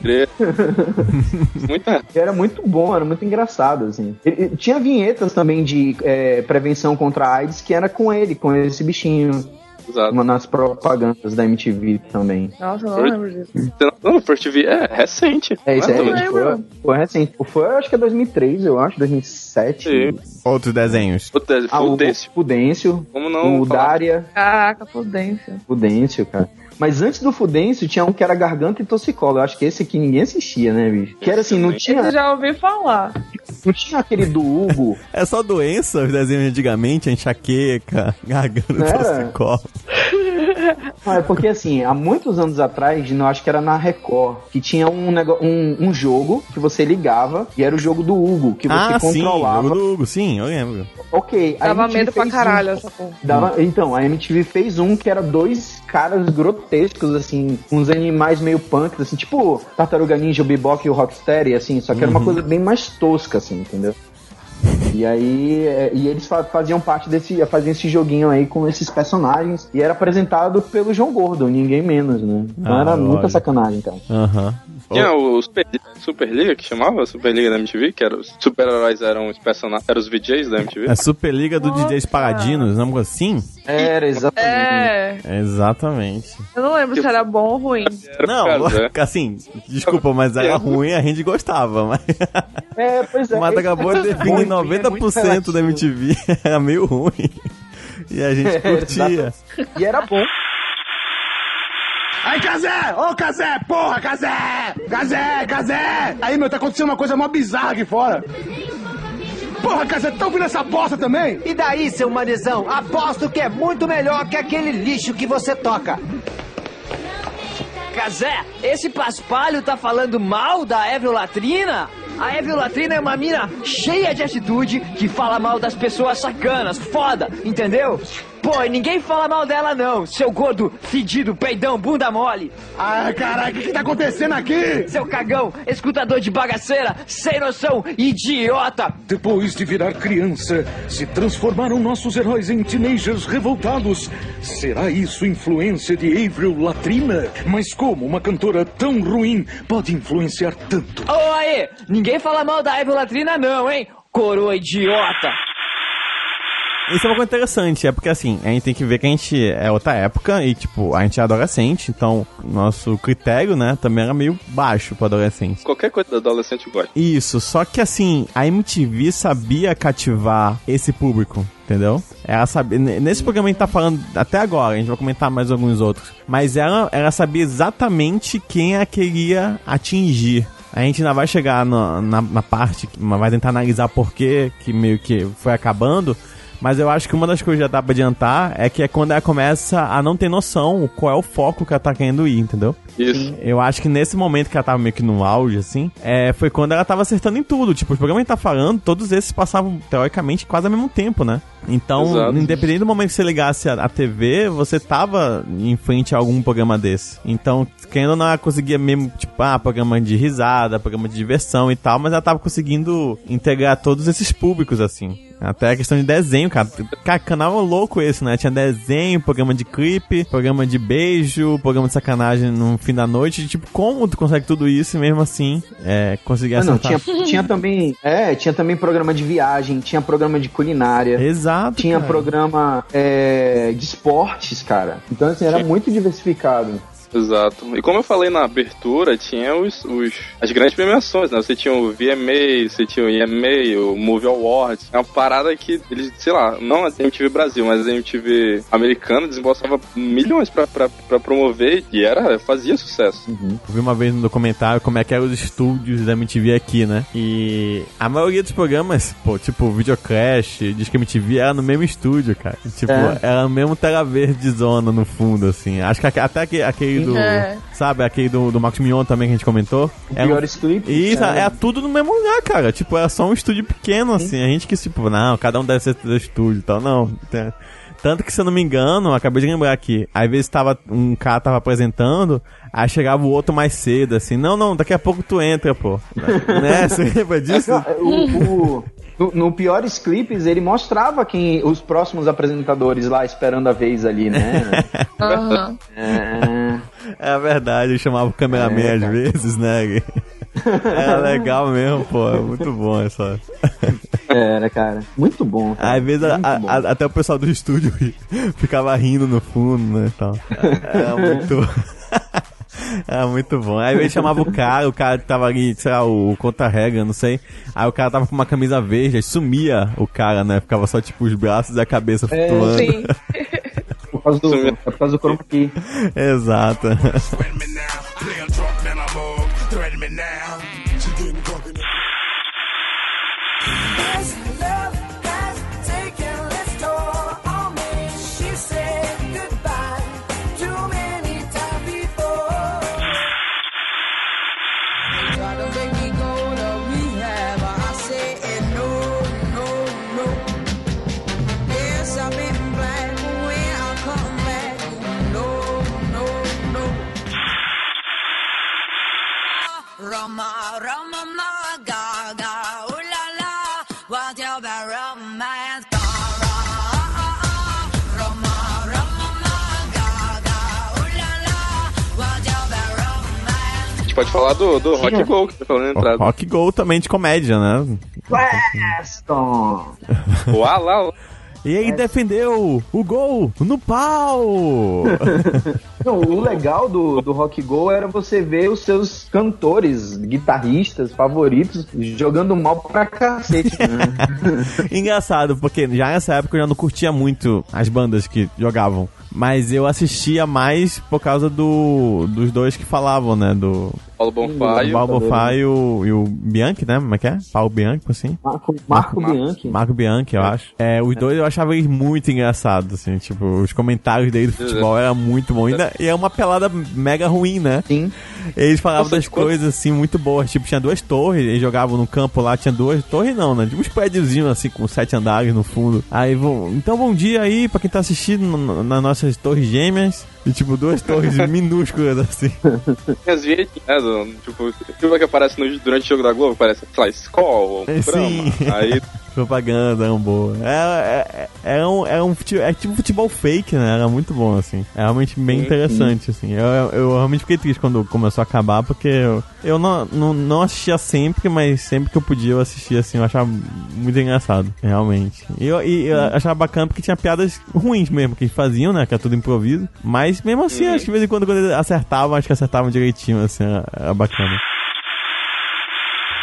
Muito errado. Era muito bom, era muito engraçado, assim. Ele- ele- tinha vinhetas também de é, prevenção contra a AIDS que era com ele, com esse bichinho. Exato. Nas propagandas da MTV também. Nossa, eu não lembro disso. Não, First TV é recente. É, isso Não aí, também. foi, foi recente. O foi, eu acho que é 2003, eu acho, 2007. Sim. Outros desenhos. O Tese- Ah, o Fudêncio. Fudêncio, Como não o falar? Dária, Caraca, pudência. Fudêncio, cara. Mas antes do Fudêncio tinha um que era Garganta e Toxicolo. Eu acho que esse aqui ninguém assistia, né, bicho? Que era assim, não tinha, já ouvi falar. não tinha aquele do Hugo. É só doença, os desenhos antigamente, enxaqueca, garganta, Não torcicolo. Não, é porque assim, há muitos anos atrás, eu acho que era na Record, que tinha um, um, um jogo que você ligava e era o jogo do Hugo, que você Ah, sim, controlava. jogo do Hugo, sim, eu lembro. Ok, a Dava medo pra fez um- caralho essa porra. Dava- então, a MTV fez um que era dois caras grotescos, assim, uns animais meio punks, assim, tipo Tartaruga Ninja, o Bebop e o Rocksteady, assim, só que era uma coisa bem mais tosca, assim, entendeu? E aí, é, e eles fa- faziam parte desse, faziam esse joguinho aí com esses personagens, e era apresentado pelo João Gordo, ninguém menos, né? Então Ah, era muita sacanagem, cara. Aham. Tinha o Super, Superliga, que chamava Superliga da MTV, que era os super-heróis eram os personagens, eram os VJs da MTV. É Superliga do DJs Paradinos, não é assim? Era, exatamente. É, Exatamente. eu não lembro se era bom ou ruim. Não, por causa, (laughs) é. assim, desculpa, mas era ruim a gente gostava, mas, (laughs) É, pois é. mas acabou de definir Ruim, é 90% da MTV era meio ruim. E a gente (laughs) É, curtia. E era bom. Aí, Casé! Ô, Casé! Porra, Casé! Casé, Casé! Aí, meu, tá acontecendo uma coisa mó bizarra aqui fora. Porra, Casé, tá ouvindo essa bosta também? E daí, seu manezão? Aposto que é muito melhor que aquele lixo que você toca. Casé, esse paspalho tá falando mal da Eviolatrina? A Eviolatrina é uma mina cheia de atitude que fala mal das pessoas sacanas, foda, entendeu? Pô, e ninguém fala mal dela não, seu gordo, fedido, peidão, bunda mole. Ai, caralho, o que que tá acontecendo aqui? Seu cagão, escutador de bagaceira, sem noção, idiota. Depois de virar criança, se transformaram nossos heróis em teenagers revoltados. Será isso influência de Avril Latrina? Mas como uma cantora tão ruim pode influenciar tanto? Ô aí, ninguém fala mal da Eviolatrina não, hein? Coroa idiota. Isso é uma coisa interessante, é porque assim, a gente tem que ver que a gente é outra época e, tipo, a gente é adolescente, então nosso critério, né, também era meio baixo pro adolescente. Qualquer coisa do adolescente gosta. Isso, só que assim, a MTV sabia cativar esse público, entendeu? Ela sabia. Nesse programa a gente tá falando até agora, a gente vai comentar mais alguns outros. Mas ela, ela sabia exatamente quem ela queria atingir. A gente ainda vai chegar na, na, na parte, vai tentar analisar por que meio que foi acabando. Mas eu acho que uma das coisas que já dá pra adiantar é que é quando ela começa a não ter noção qual é o foco que ela tá querendo ir, entendeu? Isso. Eu acho que nesse momento que ela tava meio que no auge, assim, é, foi quando ela tava acertando em tudo. Tipo, os programas que a gente tá falando, todos esses passavam, teoricamente, quase ao mesmo tempo, né? Então, Exato. independente do momento que você ligasse a, a TV, você tava em frente a algum programa desse. Então, querendo ou não, ela conseguia mesmo, tipo, ah, programa de risada, programa de diversão e tal, mas ela tava conseguindo integrar todos esses públicos, assim. Até a questão de desenho, cara. Cara, canal louco esse, né? Tinha desenho, programa de clipe, programa de beijo, programa de sacanagem no fim da noite. Tipo, como tu consegue tudo isso e mesmo assim é, conseguir Ah, não, acertar? tinha, tinha também. É, tinha também programa de viagem, tinha programa de culinária. Exato. Tinha cara. programa é, de esportes, cara. Então, assim, era muito diversificado. Exato. E como eu falei na abertura, tinha os, os- as grandes premiações, né? Você tinha o VMA, você tinha o EMA, o Movie Awards. É uma parada que eles, sei lá, não a MTV Brasil, mas a MTV americana desembolsava milhões pra, pra, pra promover e era, fazia sucesso. Eu vi uma vez no documentário como é que eram os estúdios da MTV aqui, né? E a maioria dos programas, pô, tipo Videocrash, Disque MTV, era no mesmo estúdio, cara. Tipo, É. era o mesmo tela verde zona no fundo, assim. Acho que até aque- aquele do. É. Sabe, aquele do, do Marcos Mion também que a gente comentou. Era um- Piores clipes. Isso, é. é. tudo no mesmo lugar, cara. Tipo, era só um estúdio pequeno, assim. A gente que, tipo, não, cada um deve ser do estúdio e tal. Não. tem- Tanto que, se eu não me engano, acabei de lembrar aqui. Às vezes tava, um cara tava apresentando, aí chegava o outro mais cedo, assim. Não, não, daqui a pouco tu entra, pô. (laughs) né? Você lembra disso? (laughs) O, o- no, no Piores Clipes, ele mostrava quem os próximos apresentadores lá esperando a vez ali, né? (laughs) Aham. É, É verdade, eu chamava o cameraman É, às cara. vezes, né? (laughs) Era legal mesmo, pô. É muito bom essa. era, cara. Muito bom. Cara. Às vezes a- a- bom. a- até o pessoal do estúdio (laughs) ficava rindo no fundo, né? Então, era muito. Era muito bom. Aí ele chamava o cara, o cara que tava ali, sei lá, o contra-regra, não sei. Aí o cara tava com uma camisa verde, aí sumia o cara, né? Ficava só tipo os braços e a cabeça É, flutuando. Sim. (laughs) Por causa do, é por causa do chroma key. Exato. Pode falar do, do Rock Go, que você falou na entrada. Rock Go também de comédia, né? Weston! Uau, lá, E aí defendeu o gol no pau! (laughs) Não, o legal do, do Rock Go era você ver os seus cantores, guitarristas favoritos jogando mal pra cacete, né? (laughs) Engraçado, porque já nessa época eu já não curtia muito as bandas que jogavam. Mas eu assistia mais por causa do, dos dois que falavam, né? Do Paulo Bonfá e o o- Balbo Fá e o, e o Bianchi, né? Como é que é? Paulo Bianchi, assim? Marco, Marco Bianchi. Marco Bianchi, eu acho. É, os dois eu achava eles muito engraçados, assim, tipo, os comentários dele do futebol era muito bom. Ainda- E é uma pelada mega ruim, né? Sim. Eles falavam Nossa, das coisas, assim, muito boas. Tipo, tinha duas torres, eles jogavam no campo lá, tinha duas torres não, né? Tipo uns prédiozinhos, assim, com sete andares no fundo. Aí, vão, então bom dia aí pra quem tá assistindo nas nossas torres gêmeas. E, tipo, duas torres (laughs) minúsculas, assim. As vinhetinhas, né? Tipo, tipo que aparece no, durante o jogo da Globo, parece, sei lá, Skol, É. Brahma. Aí, (laughs) Propaganda, eram boa. Era, é, era, um, era um é tipo futebol fake, né? Era muito bom, assim. É realmente bem interessante, assim. Eu, eu, eu realmente fiquei triste quando começou a acabar, porque eu, eu não, não, não assistia sempre, mas sempre que eu podia eu assistia, assim. Eu achava muito engraçado, realmente. E eu, e eu achava bacana porque tinha piadas ruins mesmo, que eles faziam, né? Que era tudo improviso. Mas mesmo assim, acho que de vez em quando, quando eles acertavam, acho que acertavam direitinho, assim. Era, era bacana.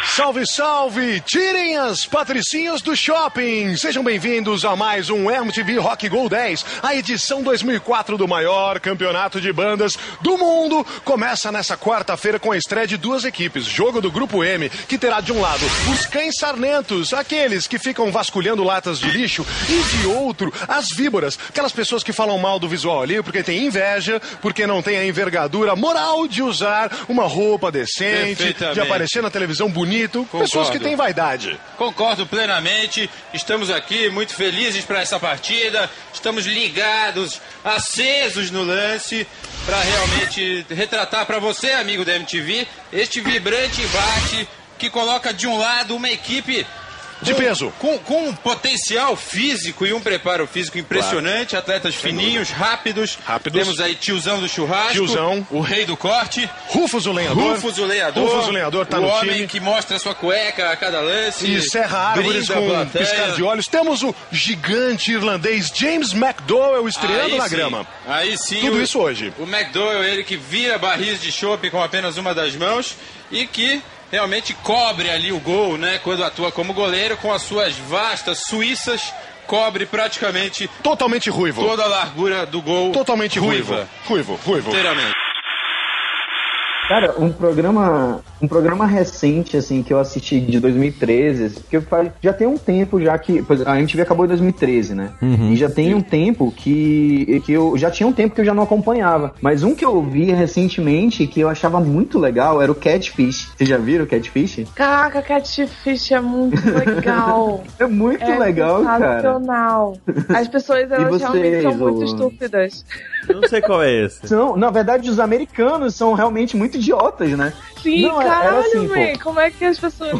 Salve, salve! Tirem as patricinhas do shopping! Sejam bem-vindos a mais um MTV Rock Go 10, a edição 2004 do maior campeonato de bandas do mundo. Começa nessa quarta-feira com a estreia de duas equipes. Jogo do Grupo M, que terá de um lado os cães sarnentos, aqueles que ficam vasculhando latas de lixo, e de outro, as víboras, aquelas pessoas que falam mal do visual ali porque tem inveja, porque não tem a envergadura moral de usar uma roupa decente, de aparecer na televisão bonito, pessoas Concordo. que têm vaidade. Concordo plenamente. Estamos aqui muito felizes para essa partida. Estamos ligados, acesos no lance, para realmente retratar para você, amigo da MTV, este vibrante embate que coloca de um lado uma equipe De peso. Com, com um potencial físico e um preparo físico impressionante, atletas fininhos, rápidos. Rápidos. Temos aí tiozão do churrasco. Tiozão. O rei do corte. Rufus o lenhador. Rufus o lenhador. Rufus o lenhador tá o no homem time. que mostra sua cueca a cada lance. E serra árvores com plateia. piscar de olhos. Temos o gigante irlandês James McDowell estreando Aí na sim. grama. Aí sim. Tudo o- isso hoje. O McDowell, ele que vira barris de chopp com apenas uma das mãos e que realmente cobre ali o gol, né? Quando atua como goleiro, com as suas vastas suíças, cobre praticamente Totalmente ruivo. toda a largura do gol. Totalmente ruivo. ruiva. Ruivo, ruivo. Inteiramente. Cara, um programa, um programa recente, assim, que eu assisti de 2013, que faz, já tem um tempo já que, pois, a MTV acabou em 2013, né? Uhum. E já tem um tempo que, que eu, já tinha um tempo que eu já não acompanhava. Mas um que eu vi recentemente, que eu achava muito legal, era o Catfish. Vocês já viram o Catfish? Caraca, Catfish é muito legal. (laughs) É muito é legal, cara. As pessoas, elas vocês, realmente são muito ô? estúpidas. Eu não sei qual é esse. São, na verdade, os americanos são realmente muito idiotas, né? Sim, Não, era caralho, assim, man, como é que as pessoas...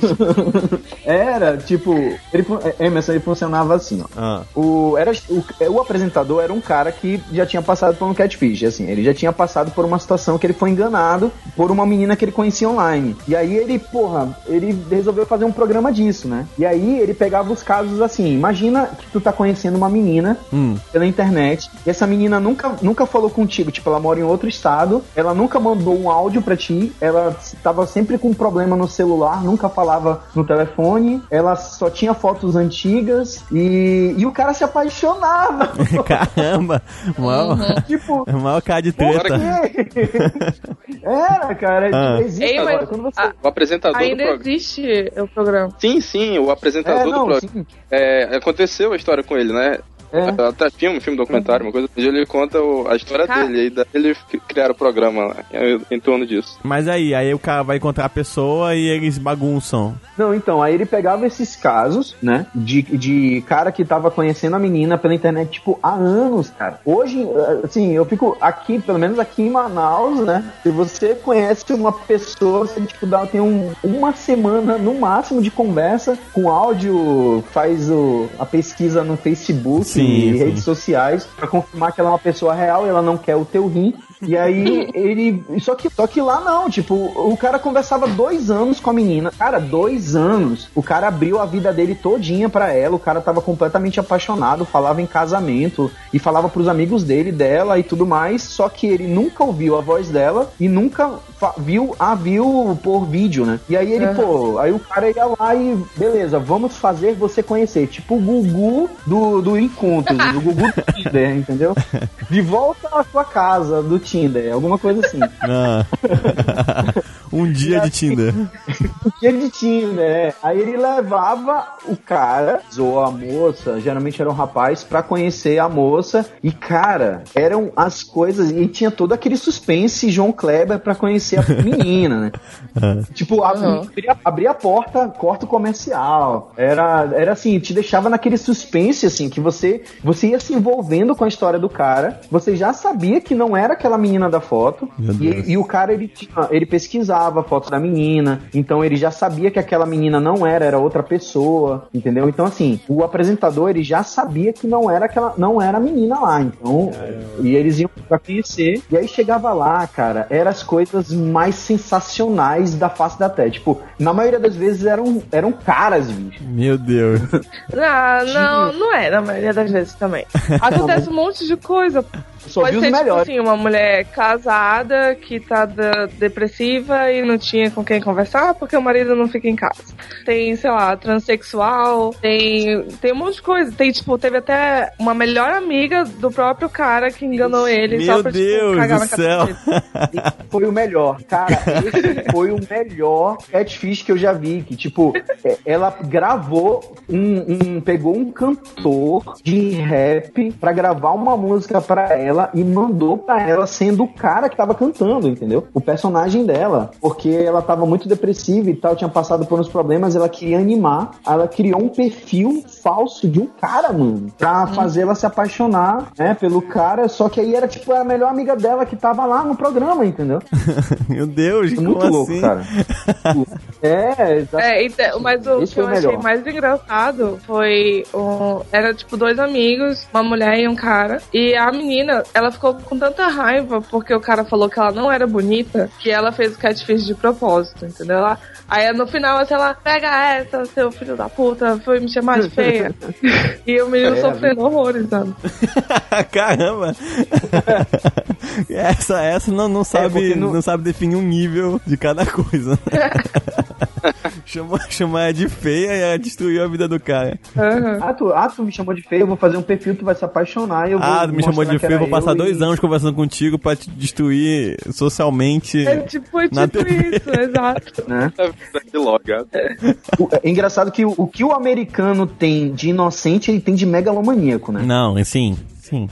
(laughs) Era, tipo, ele, é, Emerson, ele funcionava assim, ó. Ah. O, era, o, o apresentador era um cara que já tinha passado por um catfish, assim, ele já tinha passado por uma situação que ele foi enganado por uma menina que ele conhecia online. E aí ele, porra, ele resolveu fazer um programa disso, né? E aí ele pegava os casos assim, imagina que tu tá conhecendo uma menina Hum. pela internet, e essa menina nunca, nunca falou contigo, tipo, ela mora em outro estado, ela nunca mandou um áudio pra ti, ela tava sempre com um problema no celular, nunca falava no telefone, ela só tinha fotos antigas e, e o cara se apaixonava. (laughs) Caramba! Mal, tipo, mal cara de treta. quê? (laughs) Era, cara, Ah. existe Ei, agora. mas- Quando você... Ah, O apresentador do Ainda programa. existe o programa. Sim, sim, o apresentador É, do não, programa. sim. É, aconteceu a história com ele, né? É. Até filme, filme documentário, uma coisa. Onde ele conta o- a história Cara. dele. E daí ele cri- criaram o programa lá, em, em torno disso. Mas aí, aí o cara vai encontrar a pessoa e eles bagunçam. Não, então, aí ele pegava esses casos, né, de, de cara que tava conhecendo a menina pela internet, tipo, há anos, cara. Hoje, assim, eu fico aqui, pelo menos aqui em Manaus, né, se você conhece uma pessoa, você, tipo, dá, tem um, uma semana, no máximo, de conversa, com áudio, faz o, a pesquisa no Facebook Sim, e sim. redes sociais, pra confirmar que ela é uma pessoa real e ela não quer o teu rim. E aí (laughs) ele. Só que, só que lá não, tipo, o cara conversava dois anos com a menina. Cara, dois anos. O cara abriu a vida dele todinha pra ela. O cara tava completamente apaixonado, falava em casamento e falava pros amigos dele, dela e tudo mais. Só que ele nunca ouviu a voz dela e nunca viu a viu por vídeo, né? E aí ele, pô, aí o cara ia lá e beleza, vamos fazer você conhecer. Tipo o Gugu do, do encontro, do Gugu do Tinder, entendeu? De volta à sua casa do Tinder, alguma coisa assim. Ah. (laughs) um dia de Tinder. (laughs) Que de Tinder, é. Aí ele levava o cara, ou a moça, geralmente era um rapaz, pra conhecer a moça. E, cara, eram as coisas. E tinha todo aquele suspense João Kleber pra conhecer a menina, né? (laughs) Tipo, ab- Uhum. abria, abria a porta, corta o comercial. Era, era assim, te deixava naquele suspense, assim, que você, você ia se envolvendo com a história do cara. Você já sabia que não era aquela menina da foto. E, e o cara, ele, tinha, ele pesquisava a foto da menina. Então ele já sabia que aquela menina não era, era outra pessoa. Entendeu? Então, assim, o apresentador, ele já sabia que não era aquela, não era a menina lá. Então, e eles iam pra conhecer. E aí chegava lá, cara, eram as coisas mais sensacionais da face da Terra. Tipo, na maioria das vezes eram, eram caras, bicho. Meu Deus. Ah, não, não é, na maioria das vezes também. (laughs) Acontece um monte de coisa. Só Pode vi os ser, tipo melhores. assim, uma mulher casada que tá depressiva e não tinha com quem conversar porque o marido não fica em casa. Tem, sei lá, transexual, tem, tem um monte de coisa. Tem, tipo, teve até uma melhor amiga do próprio cara que enganou ele só Meu pra, Deus tipo, cagar do na cabeça céu. (laughs) foi o melhor. Cara, esse foi o melhor catfish que eu já vi. Que, tipo, é, ela gravou um, um- Pegou um cantor de rap pra gravar uma música pra ela. Ela e mandou pra ela sendo o cara que tava cantando, entendeu? O personagem dela. Porque ela tava muito depressiva e tal, tinha passado por uns problemas, ela queria animar. Ela criou um perfil falso de um cara, mano. Pra fazer ela se apaixonar, né, pelo cara. Só que aí era tipo a melhor amiga dela que tava lá no programa, entendeu? (laughs) Meu Deus, Muito como louco, assim? cara. (laughs) É. É, então, mas o Esse que eu o achei melhor. mais engraçado foi. o- era tipo dois amigos, uma mulher e um cara. E a menina, ela ficou com tanta raiva porque o cara falou que ela não era bonita que ela fez o catfish de propósito, entendeu? Ela, aí no final, assim, ela pega essa, seu filho da puta, foi me chamar de feia. (laughs) e o menino É, sofrendo horrores, sabe? (laughs) Caramba! essa essa não, não sabe não... sabe definir um nível de cada coisa. (laughs) chamou, chamou ela de feia e ela destruiu a vida do cara. Ah, tu, ah, tu me chamou de feio, eu vou fazer um perfil, tu vai se apaixonar e eu vou Ah, me chamou de era vou passar dois e- anos conversando contigo pra te destruir socialmente. É tipo, é na tipo TV. isso, exato. (laughs) Né? Logado. O- É engraçado que o, o que o americano tem de inocente, ele tem de megalomaníaco, né? Não, sim, sim.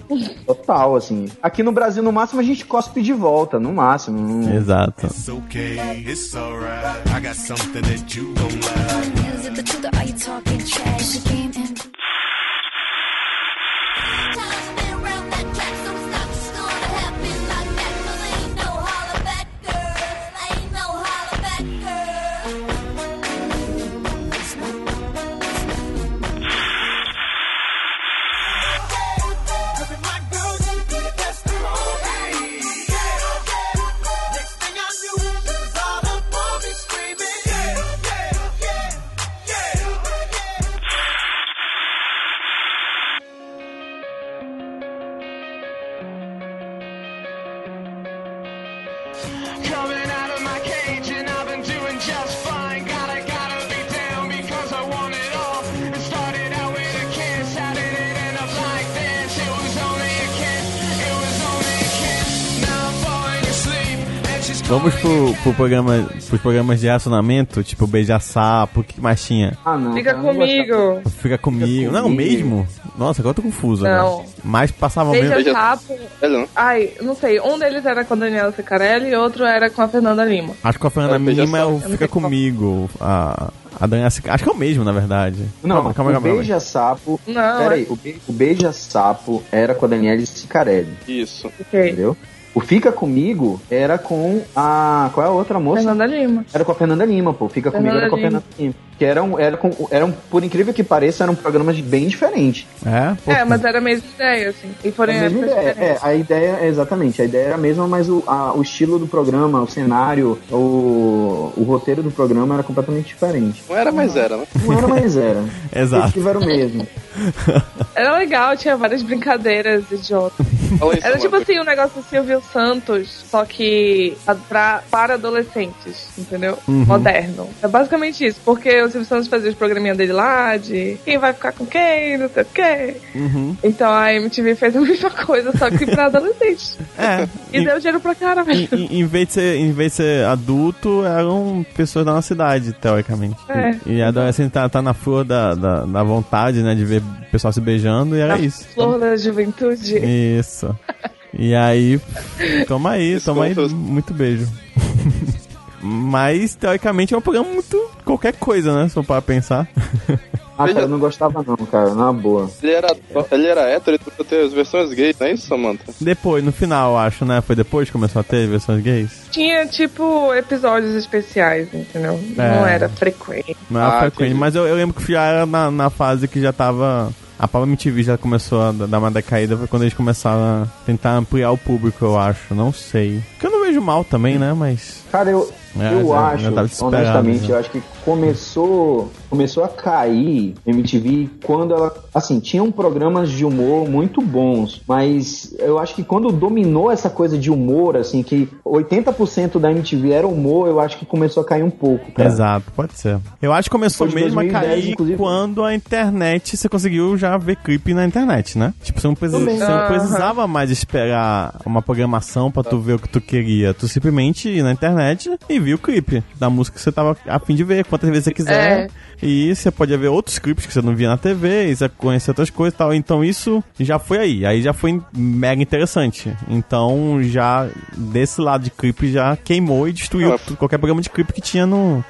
Total, assim. Aqui no Brasil, no máximo, a gente cospe de volta, no máximo. Exato. It's okay, it's alright. I got something that you gon' like. Vamos pro, pro programa, pros programas de relacionamento, tipo Beija-Sapo, o que mais tinha? Ah, não. Fica comigo. Fica comigo. Não, mesmo? Nossa, agora eu tô confuso. Não. Né? Mas passava Beija mesmo. Sapo. Ai, não sei. Um deles era com a Daniela Secarelli e outro era com a Fernanda Lima. Acho que com a Fernanda É, Beija Lima é o Sapo. Fica Comigo. A, a Daniela Sica- Acho que é o mesmo, na verdade. Não, calma, calma, o calma. calma. Beija-Sapo. Não, Peraí, é- o, be, o Beija-Sapo era com a Daniela Sicarelli. Isso. Entendeu? O Fica Comigo era com a. Qual é a outra moça? Fernanda Lima. Era com a Fernanda Lima, pô. Fica Comigo era com a Fernanda Fernanda Lima. Que eram, era com, eram, por incrível que pareça, eram programas bem diferentes. É? É, mas era a mesma ideia, assim. E foram É a mesma ideia. É, a ideia, exatamente, a ideia era a mesma, mas o, a- o estilo do programa, o cenário, o, o roteiro do programa era completamente diferente. Não era, mas era, né? Não era, mas era. (laughs) Exato. Eles tiveram o mesmo. (laughs) Era legal, tinha várias brincadeiras idiotas. Era tipo assim, o negócio do Silvio Santos, só que pra, para adolescentes, entendeu? Uhum. Moderno. É basicamente isso, porque o Silvio Santos fazia os programinhas dele lá, de quem vai ficar com quem, não sei o quê. Uhum. Então a MTV fez a mesma (laughs) coisa, só que pra adolescentes. É. E deu dinheiro pra cara, velho. Em, em vez de ser, em vez de ser adulto, eram pessoas da nossa cidade, teoricamente. É. E, e adolescente tá, tá na flor da, da, da vontade, né, de ver o pessoal se beijando, e era isso. Flor da juventude. Isso. E aí, toma aí, toma aí, muito beijo. (laughs) Mas, teoricamente, é um programa muito qualquer coisa, né? Se for para pensar. (laughs) Ah, cara, eu não gostava não, cara, na boa. Ele era, ele era hétero e ter as versões gays, não é isso, Samantha? Depois, no final, acho, né? Foi depois que começou a ter versões gays? Tinha, tipo, episódios especiais, entendeu? Não É. era frequente. Não era Ah, frequente, entendi. mas eu, eu lembro que já era na, na fase que já tava. A própria MTV já começou a dar uma decaída, foi quando eles começaram a tentar ampliar o público, eu acho. Não sei. Porque eu não vejo mal também, né? Mas. Cara, eu, É, eu já- acho, honestamente, né? eu acho que começou, começou a cair MTV quando ela, assim, tinham programas de humor muito bons, mas eu acho que quando dominou essa coisa de humor, assim, que 80% da MTV era humor, eu acho que começou a cair um pouco, cara. Exato, pode ser. Eu acho que começou mesmo a 2010, cair inclusive. quando a internet, você conseguiu já ver clipe na internet, né? Tipo, você não, precisa, você não precisava mais esperar uma programação pra tu ver o que tu queria. Tu simplesmente ia na internet e via o clipe da música que você tava a fim de ver, quantas vezes você quiser. É. E você pode ver outros clipes que você não via na TV, e você conhecer outras coisas e tal. Então isso já foi aí. Aí já foi mega interessante. Então já desse lado de clipe já queimou e destruiu Ah. tudo- qualquer programa de clipe que tinha no,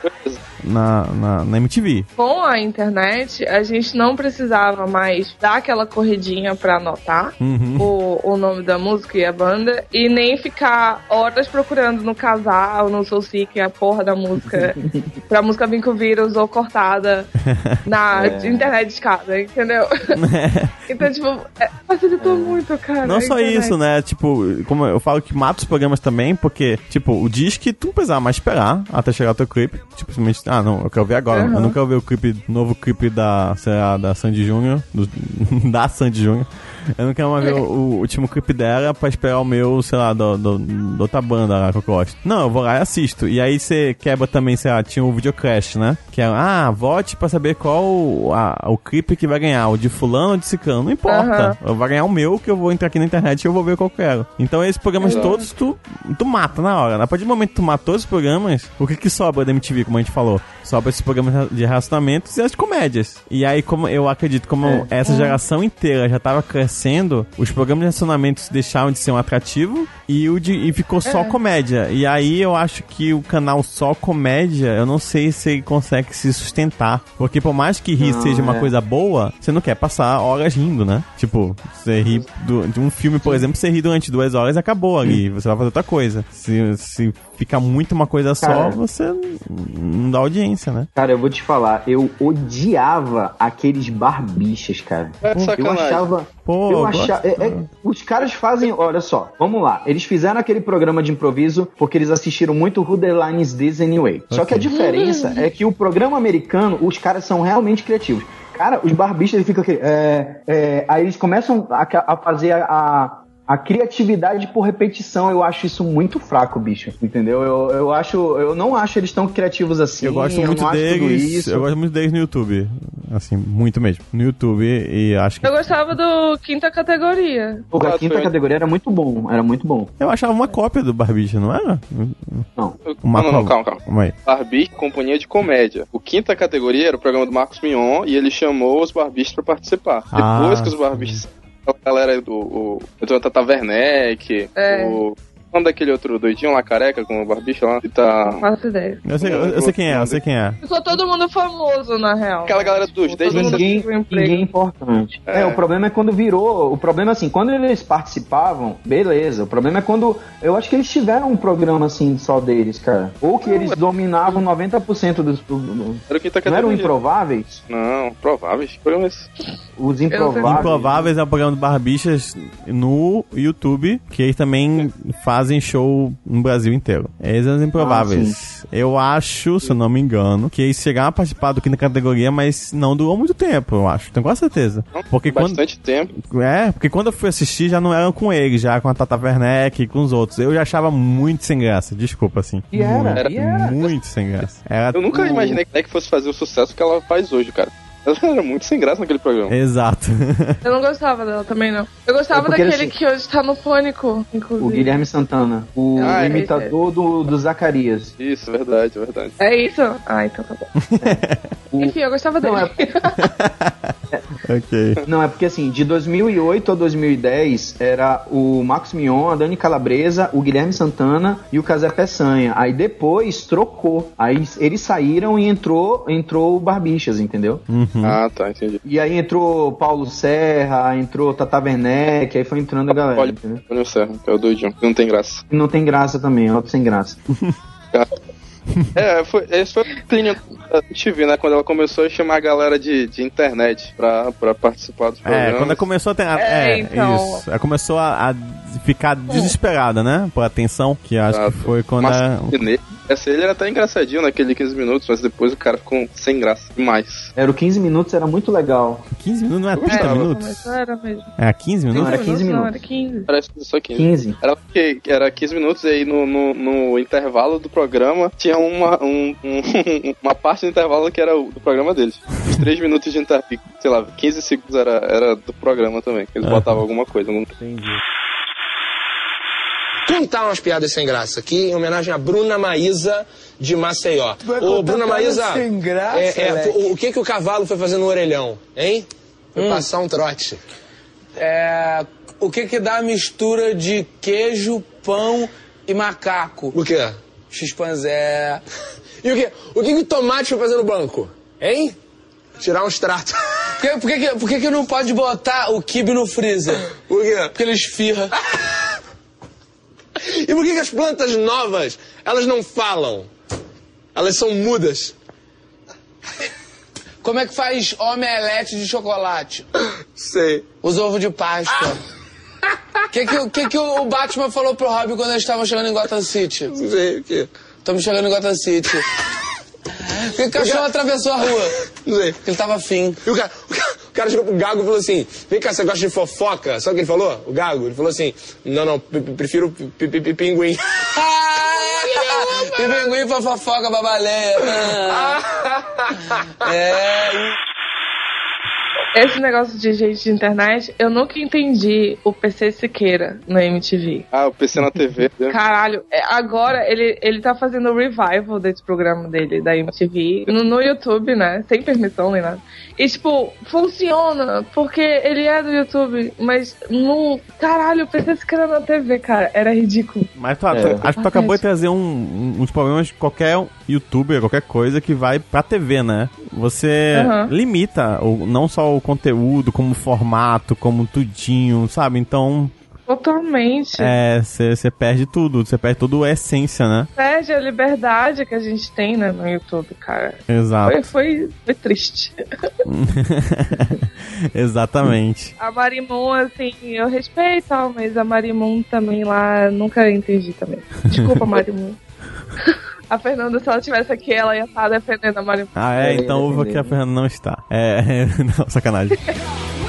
na, na, na MTV. Com a internet, a gente não precisava mais dar aquela corridinha pra anotar Uhum. o, o nome da música e a banda, e nem ficar horas procurando no casal, no Soulseek, a porra da música, (laughs) pra música vir com vírus ou cortada na (laughs) É. internet de casa, entendeu? (laughs) então, tipo, é, facilitou muito, cara. Não só internet. isso, né? Tipo, como eu falo que mata os programas também, porque, tipo, o disque tu não precisava mais esperar até chegar o teu clipe. Tipo, simplesmente, ah, não, eu quero ver agora. Uhum. Eu não quero ver o clipe, novo clipe da, sei lá, da Sandy Júnior, do- (laughs) da Sandy Júnior. Eu não quero mais ver o, o último clipe dela pra esperar o meu, sei lá, do, do, da outra banda lá que eu gosto. Não, eu vou lá e assisto. E aí você quebra também, sei lá, tinha o Videocrash, né? Que é, ah, vote pra saber qual o, a- o clipe que vai ganhar, o de fulano ou de ciclano. Não importa. Eu vou ganhar o meu, que eu vou entrar aqui na internet e eu vou ver qual que eu quero. Então esses programas todos tu, tu mata na hora. A partir do momento que tu mata todos os programas, o que que sobra da MTV, como a gente falou? Sobra esses programas de relacionamentos e as comédias. E aí, como eu acredito, como É. essa geração inteira já tava crescendo, os programas de relacionamentos deixaram de ser um atrativo e, o de, e ficou só É. comédia. E aí eu acho que o canal só comédia, eu não sei se ele consegue se sustentar. Porque por mais que rir Não, seja uma é. coisa boa, você não quer passar horas rindo, né? Tipo, você ri do- de um filme, por exemplo, você ri durante duas horas e acabou ali. Você vai fazer outra coisa. Se, se ficar muito uma coisa só, Cara. você não dá audiência, né? Cara, eu vou te falar, eu odiava aqueles barbichas, cara. É eu sacanagem. achava. Pô, eu achava. é- é- os caras fazem. Olha só, vamos lá. Eles fizeram aquele programa de improviso porque eles assistiram muito Who the Line is This Anyway. Só que a diferença é que o programa americano, os caras são realmente criativos. Cara, os barbistas eles ficam aqui. é, é, aí eles começam a, a fazer a, a- a criatividade por repetição. Eu acho isso muito fraco, bicho. Entendeu? Eu, eu acho. Eu não acho eles tão criativos assim. Eu gosto muito não acho tudo deles. isso. Eu gosto muito deles no YouTube. Assim, muito mesmo. No YouTube e acho que. Eu gostava do quinta categoria. Pô, a quinta categoria era muito bom, era muito bom. Eu achava uma cópia do Barbicha, não era? Não. Uma não, não, calma, calma. Calma aí. Barbie, companhia de comédia. O quinta categoria era o programa do Marcos Mion e ele chamou os barbistas pra participar. Ah, Depois que os barbistas. A galera do. O, entrou Tata Werneck, É. o. O nome daquele outro doidinho lá, careca, com o barbicha lá, que tá. Faço ideia. Eu sei, eu, eu sei quem é, eu sei quem é. Ficou todo mundo famoso, na real. Aquela galera dos 10 todo mundo Ninguém, ninguém é importante. É. É. o problema é quando virou. O problema é assim, quando eles participavam, beleza. O problema é quando. Eu acho que eles tiveram um programa assim só deles, cara. Ou que eles dominavam 90% dos. do- Era o quinta Não eram improváveis? Não, prováveis. Que programa é esse? Os improváveis. Improváveis é o programa do Barbichas no YouTube, que eles também fazem show no Brasil inteiro. Eles são os improváveis. eu acho, se eu não me engano, que eles chegaram a participar do quinta categoria, mas não durou muito tempo, eu acho. Tenho quase certeza. Porque quando, Bastante tempo. é, porque quando eu fui assistir já não eram com eles, já com a Tata Werneck e com os outros. Eu já achava muito sem graça, desculpa, assim. E era, muito, era. muito sem graça. Era Eu nunca imaginei que fosse fazer o sucesso que ela faz hoje, cara. Ela (laughs) era muito sem graça naquele programa. Exato. (laughs) Eu não gostava dela também, não. Eu gostava É daquele assim, que hoje tá no Pânico, inclusive. O Guilherme Santana, o Ah, é, imitador do, do Zacarias. Isso, verdade, verdade. É isso? Ah, então tá bom. (laughs) Enfim, eu gostava dele. Não, ok. Não, é porque assim, de 2008 a 2010 era o Max Mion, a Dani Calabresa, o Guilherme Santana e o Casé Peçanha. Aí depois trocou. Aí eles saíram e entrou, entrou o Barbichas, entendeu? Ah, tá, entendi. E aí entrou Paulo Serra, entrou Tata Werneck, aí foi entrando a galera, Olha, entendeu? Serra, que é o doidinho, que não tem graça. E não tem graça também, é outro sem graça. (laughs) É, foi, esse foi o clínico da TV, né? Quando ela começou a chamar a galera de, de internet pra, pra participar dos É, programas. quando ela começou a ter. É, É, então. isso. Ela começou a, a ficar desesperada, né? Por atenção, que acho Exato. que foi quando. Mas a- essa ele era até engraçadinho naquele 15 minutos, mas depois o cara ficou sem graça demais. Era o 15 minutos, era muito legal. 15 minutos, não é 30 gostava. minutos? Mas não era mesmo. É 15 Não, minutos? era 15 Não, minutos. era 15. Parece só 15. 15. Era, que- era 15 minutos e aí no, no, no intervalo do programa tinha uma, um- um- (laughs) uma parte do intervalo que era o, do programa deles. Os 3 minutos de intervalo, sei lá, 15 segundos era, era do programa também. que Eles Aham. botavam alguma coisa. Não... Entendi. Contar umas piadas sem graça aqui, em homenagem a Bruna Maísa de Maceió. Ô, Bruna Maísa, sem graça, é, é, o, o que, que o cavalo foi fazer no orelhão, hein? Foi Hum. passar um trote. É. O que que dá a mistura de queijo, pão e macaco? O quê? X-panzé. (laughs) E o que, o que, que o tomate foi fazer no banco? Hein? Tirar um extrato. Por que, por que, que- por que que não pode botar o kibe no freezer? Por quê? Porque ele esfirra. (laughs) E por que, que as plantas novas, elas não falam? Elas são mudas. Como é que faz omelete de chocolate? Sei. Os ovos de Páscoa. O que, que, o- que, que o Batman falou pro Robin quando eles estavam chegando em Gotham City? Não sei o quê. Estamos chegando em Gotham City. (laughs) Que o cachorro atravessou a rua? Não sei. Porque ele tava afim. E o cara, o cara, o cara chegou pro Gago e falou assim: Vem cá, você gosta de fofoca? Sabe o que ele falou? O Gago? Ele falou assim: Não, não, prefiro pi- pi- pi- pinguim. (laughs) Pimenguim pra fofoca babaleia. (laughs) É. Esse negócio de gente de internet, eu nunca entendi o PC Siqueira no MTV. Ah, o PC na TV. (laughs) Caralho, é, agora ele, ele tá fazendo o revival desse programa dele, da MTV, no, no YouTube, né? Sem permissão nem nada. E, tipo, funciona, porque ele é do YouTube, mas no. Caralho, o PC Siqueira na TV, cara, era ridículo. Mas tu, tu- acho que tu acabou de trazer um- um- uns problemas de qualquer youtuber, qualquer coisa que vai pra TV, né? Você Aham. limita o, não só o conteúdo, como formato, como tudinho, sabe? Então, Totalmente. é, você perde tudo, você perde toda a essência, né? Perde a liberdade que a gente tem, né, no YouTube, cara. Exato. Foi, foi, foi triste. (laughs) Exatamente. A Marimun, assim, eu respeito, mas a Marimun também lá, nunca entendi também. Desculpa, (laughs) Marimun. A Fernanda, se ela tivesse aqui, ela ia estar defendendo a Marimun. Ah, é? Então uva que a Fernanda não está. É, (laughs) não, sacanagem. (laughs)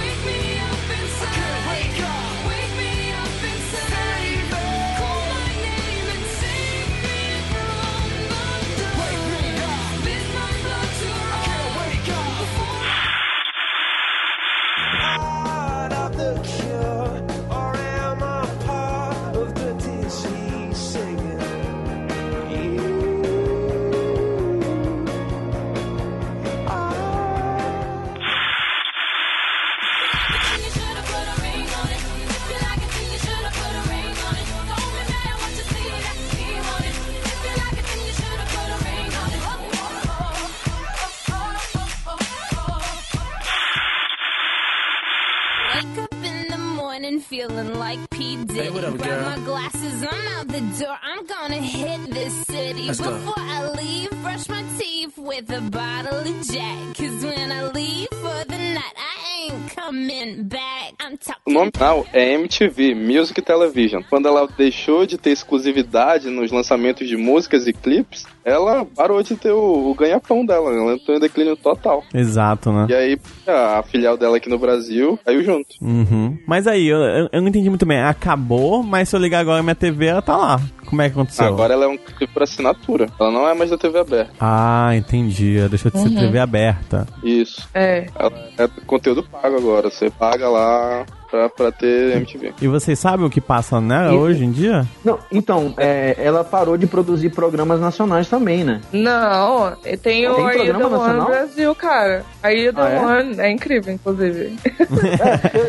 Before I leave, brush my teeth with a bottle of Jack. Cause when I leave for the night, I ain't coming back. Nome final é MTV, Music Television. Quando ela deixou de ter exclusividade nos lançamentos de músicas e clipes, ela parou de ter o, o ganha-pão dela. Ela entrou em declínio total. Exato, né? E aí, a filial dela aqui no Brasil caiu junto. Uhum. Mas aí, eu, eu, eu não entendi muito bem. Acabou, mas se eu ligar agora minha TV, ela tá lá. Como é que aconteceu? Agora ela é um clipe por assinatura. Ela não é mais da TV aberta. Ah, entendi. Deixou de ser Uhum. TV aberta. Isso. É. Ela é conteúdo pago agora. Você paga lá pra, pra ter MTV. E vocês sabem o que passa nela E- hoje em dia? Não, então, é, ela parou de produzir programas nacionais também, né? Não, tem o Are You programa The One? Brasil, cara. Are You The Ah, é? One é incrível, inclusive. (laughs)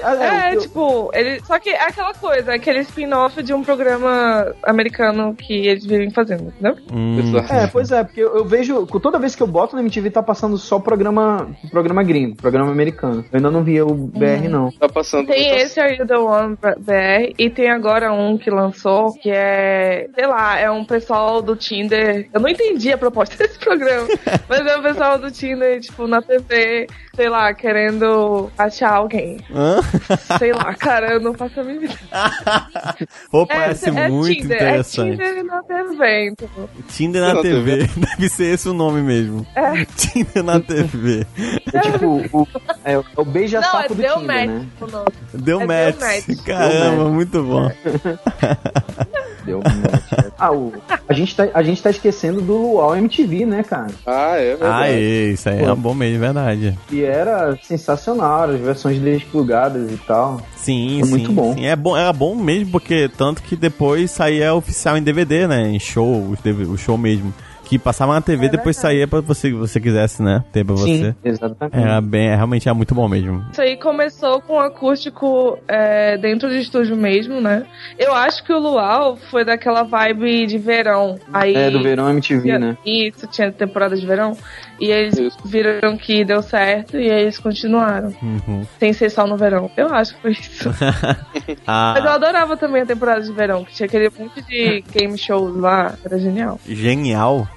É, É, tipo, ele. Só que é aquela coisa, é aquele spin-off de um programa americano que eles vivem fazendo, entendeu? Hum, É, pois é, porque eu, eu vejo, toda vez que eu boto na MTV tá passando só programa, programa gringo, programa americano. Eu ainda não via o BR, não. Tá passando. Tem esse Are You The One BR e tem agora um que lançou que é, sei lá, é um pessoal do Tinder. Eu não entendi a proposta (laughs) desse programa, mas é um pessoal do Tinder, tipo, na TV, sei lá, querendo achar alguém. Hã? Sei lá, cara, eu não faço a mínima (laughs) Pô, parece é, muito Tinder, interessante. É Tinder na TV, então. Tinder na Na TV. (laughs) Deve ser esse o nome mesmo. É. Tinder na TV. É tipo, o, é, o Não, é do deu Tinder, match né? Deu É, match. deu match. (laughs) Caramba, Deu match. muito bom. (laughs) Deu match. ah, o, a, gente tá, a gente tá esquecendo do Luau MTV, né, cara? Ah, é Ah, isso aí é Pô. bom mesmo, verdade. E era sensacional, as versões desplugadas e tal. Sim, É sim. muito bom. sim. É bom. Era bom mesmo, porque tanto que depois saía oficial em DVD, né? Em show, o show mesmo. Que passava na TV, depois saía pra você, você quisesse, né? Ter pra Sim, você. exatamente. Era bem, é, realmente era muito bom mesmo. Isso aí começou com acústico é, dentro de estúdio mesmo, né? Eu acho que o Luau foi daquela vibe de verão. Aí, É, do verão MTV, tinha- né? Isso, tinha temporada de verão. E eles viram que deu certo e aí eles continuaram. Uhum. Sem ser só no verão. Eu acho que foi isso. (laughs) Mas eu ah, adorava também a temporada de verão, que tinha aquele monte de game shows lá. Era genial. genial.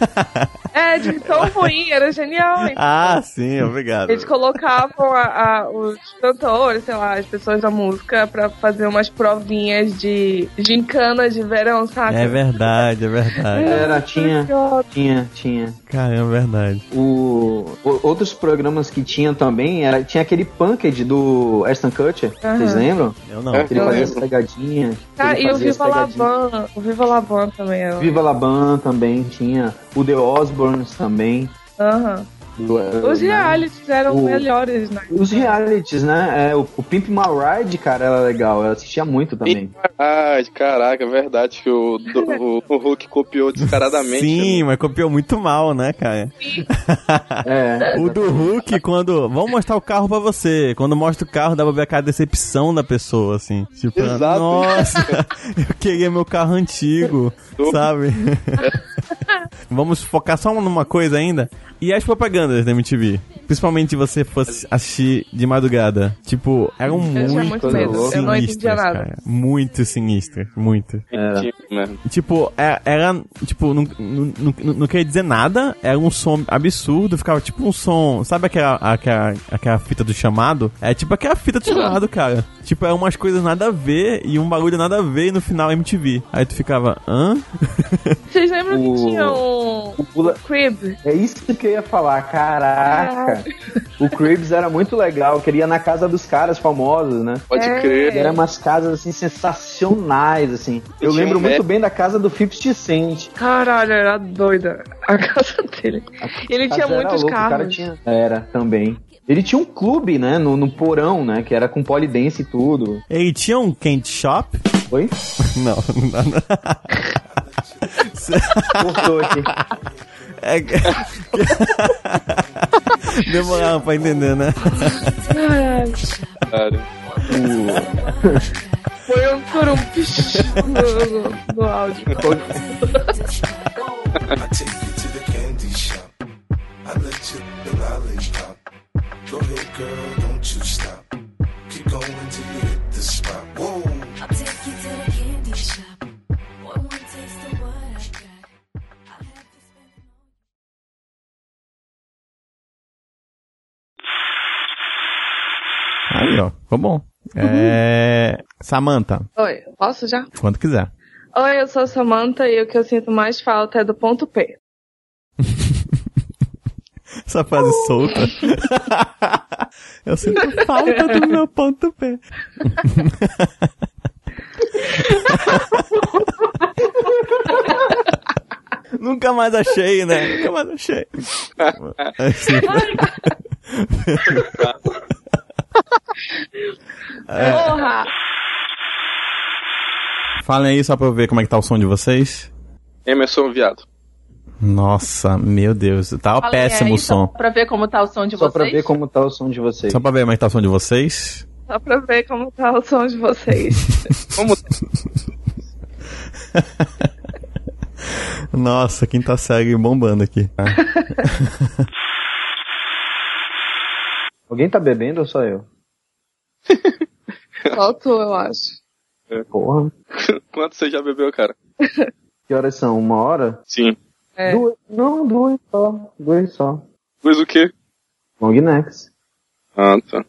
(laughs) É, de tão ruim, era genial. então. Ah, sim, obrigado. Eles colocavam a- a- os cantores, sei lá, as pessoas da música pra fazer umas provinhas de gincana de verão, sabe? É verdade, é verdade. Era, tinha, tinha, tinha. Caramba, é verdade. O, o- outros programas que tinham também, era, tinha aquele Punked do Aston Kutcher, Aham. vocês lembram? Eu não. Que ele fazia as pegadinhas. Ah, e o Viva La pegadinhas. Van, o Viva La Van também era. Viva La Bam também tinha. O The Osborns também. Aham. Do- Os né? realities eram O- melhores, né? Os realities, né? É, o, o Pimp My Ride, cara, era legal. Eu assistia muito também. Ah, caraca, é verdade que o, do- o, o Hulk copiou descaradamente. Sim, mas copiou muito mal, né, cara? (laughs) É. O do Hulk, quando. Vamos mostrar o carro pra você. Quando mostra o carro, dá pra ver a decepção da pessoa, assim. Tipo, Exato. nossa, (laughs) eu queria meu carro antigo, sabe? Vamos focar só numa coisa ainda. E as propagandas da MTV? Principalmente se você fosse assistir de madrugada. Tipo, eram muito, muito medo. Eu não entendia sinistras, nada. cara. Muito sinistras, muito. Tinha mesmo. Tipo, é- era. Tipo, não, não, não, não queria dizer nada, era um som absurdo, ficava tipo um som. Sabe aquela, aquela, aquela fita do chamado? É tipo aquela fita do chamado, cara. Tipo, é umas coisas nada a ver e um barulho nada a ver e no final MTV. Aí tu ficava, hã? Vocês lembram O- que tinha um, O Pula- o Crib? É isso que eu ia falar, caraca. O Cribs era muito legal, queria na casa dos caras famosos, né? Pode É. crer. Eram umas casas assim sensacionais, assim. Eu tinha lembro muito bem da casa do 50 Cent. Caralho, era doida a casa dele. Ele tinha Casa era muitos louco, o cara carros. tinha- Era, também. Ele tinha um clube, né, no, no porão, né, que era com polidense e tudo. Ele tinha um candy shop? Oi? (laughs) Não, não, não. (laughs) Cortou aqui. É... (laughs) Demorava pra entender, né? Cara. (laughs) Foi um por um pish no, no, no áudio. I take you to the candy shop. I let you the lollipop. Go ahead, girl, don't you stop. Keep going till you Aí, ó, ficou bom. É. Samantha, Oi, posso já? quando quiser. Oi, eu sou a Samantha e o que eu sinto mais falta é do ponto P. (laughs) Essa frase solta. (laughs) Eu sinto falta do meu ponto P. (laughs) Nunca mais achei, né? Nunca mais achei. Assim, Porra! Falem aí só pra eu ver como é que tá o som de vocês. Emerson Viado. Nossa, meu Deus, tá Falem péssimo aí, o som. Só pra ver como tá o som de Só vocês. pra ver como tá o som de vocês. Só pra ver como é que tá o som de vocês. Só pra ver como tá o som de vocês. (laughs) Como Nossa, quinta série bombando aqui. Alguém tá bebendo ou só eu? (laughs) Só tu, eu acho. Porra. (laughs) Quanto você já bebeu, cara? Que horas são? Uma hora? Sim. É. Duas. Não, duas só. Duas só. Pois o quê? Long necks. Ah, tá.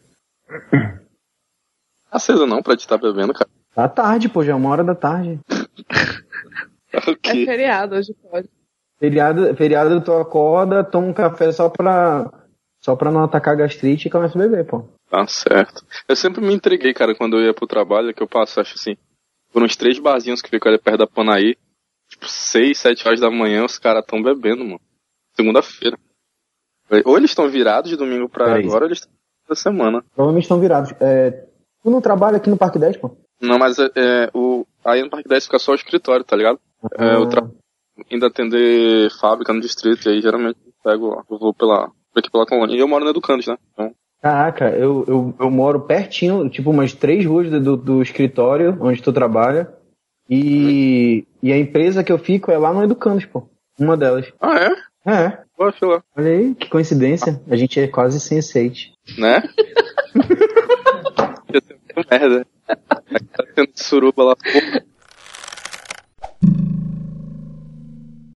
Acesa não pra te estar bebendo, cara. Tá tarde, pô, já é uma hora da tarde. (laughs) É feriado, hoje pode. Feriado, feriado tu acorda, toma um café só pra. Só pra não atacar gastrite e começa a beber, pô. Tá certo. Eu sempre me entreguei, cara, quando eu ia pro trabalho, que eu passo, acho assim, por uns três barzinhos que ficam ali perto da Panaí. Tipo, seis, sete horas da manhã, os caras tão bebendo, mano. Segunda-feira. Ou eles estão virados de domingo pra Peraí. agora, ou eles estão da semana. Provavelmente estão virados. É, tu não trabalha aqui no Parque 10, pô? Não, mas é, é, o, aí no Parque 10 fica só o escritório, tá ligado? É, eu tra... ainda atender fábrica no distrito, e aí geralmente eu pego, eu vou pela, aqui pela colônia. E eu moro no Educandos, né? Então, Caraca, eu, eu, eu moro pertinho, tipo umas três ruas do, do escritório onde tu trabalha. E, e a empresa que eu fico é lá no Educandos, pô. Uma delas. Ah, é? É. Poxa, lá. Olha aí, que coincidência. A gente é quase Né? (laughs) Ia ser muito merda. Tá tendo suruba lá. Pô,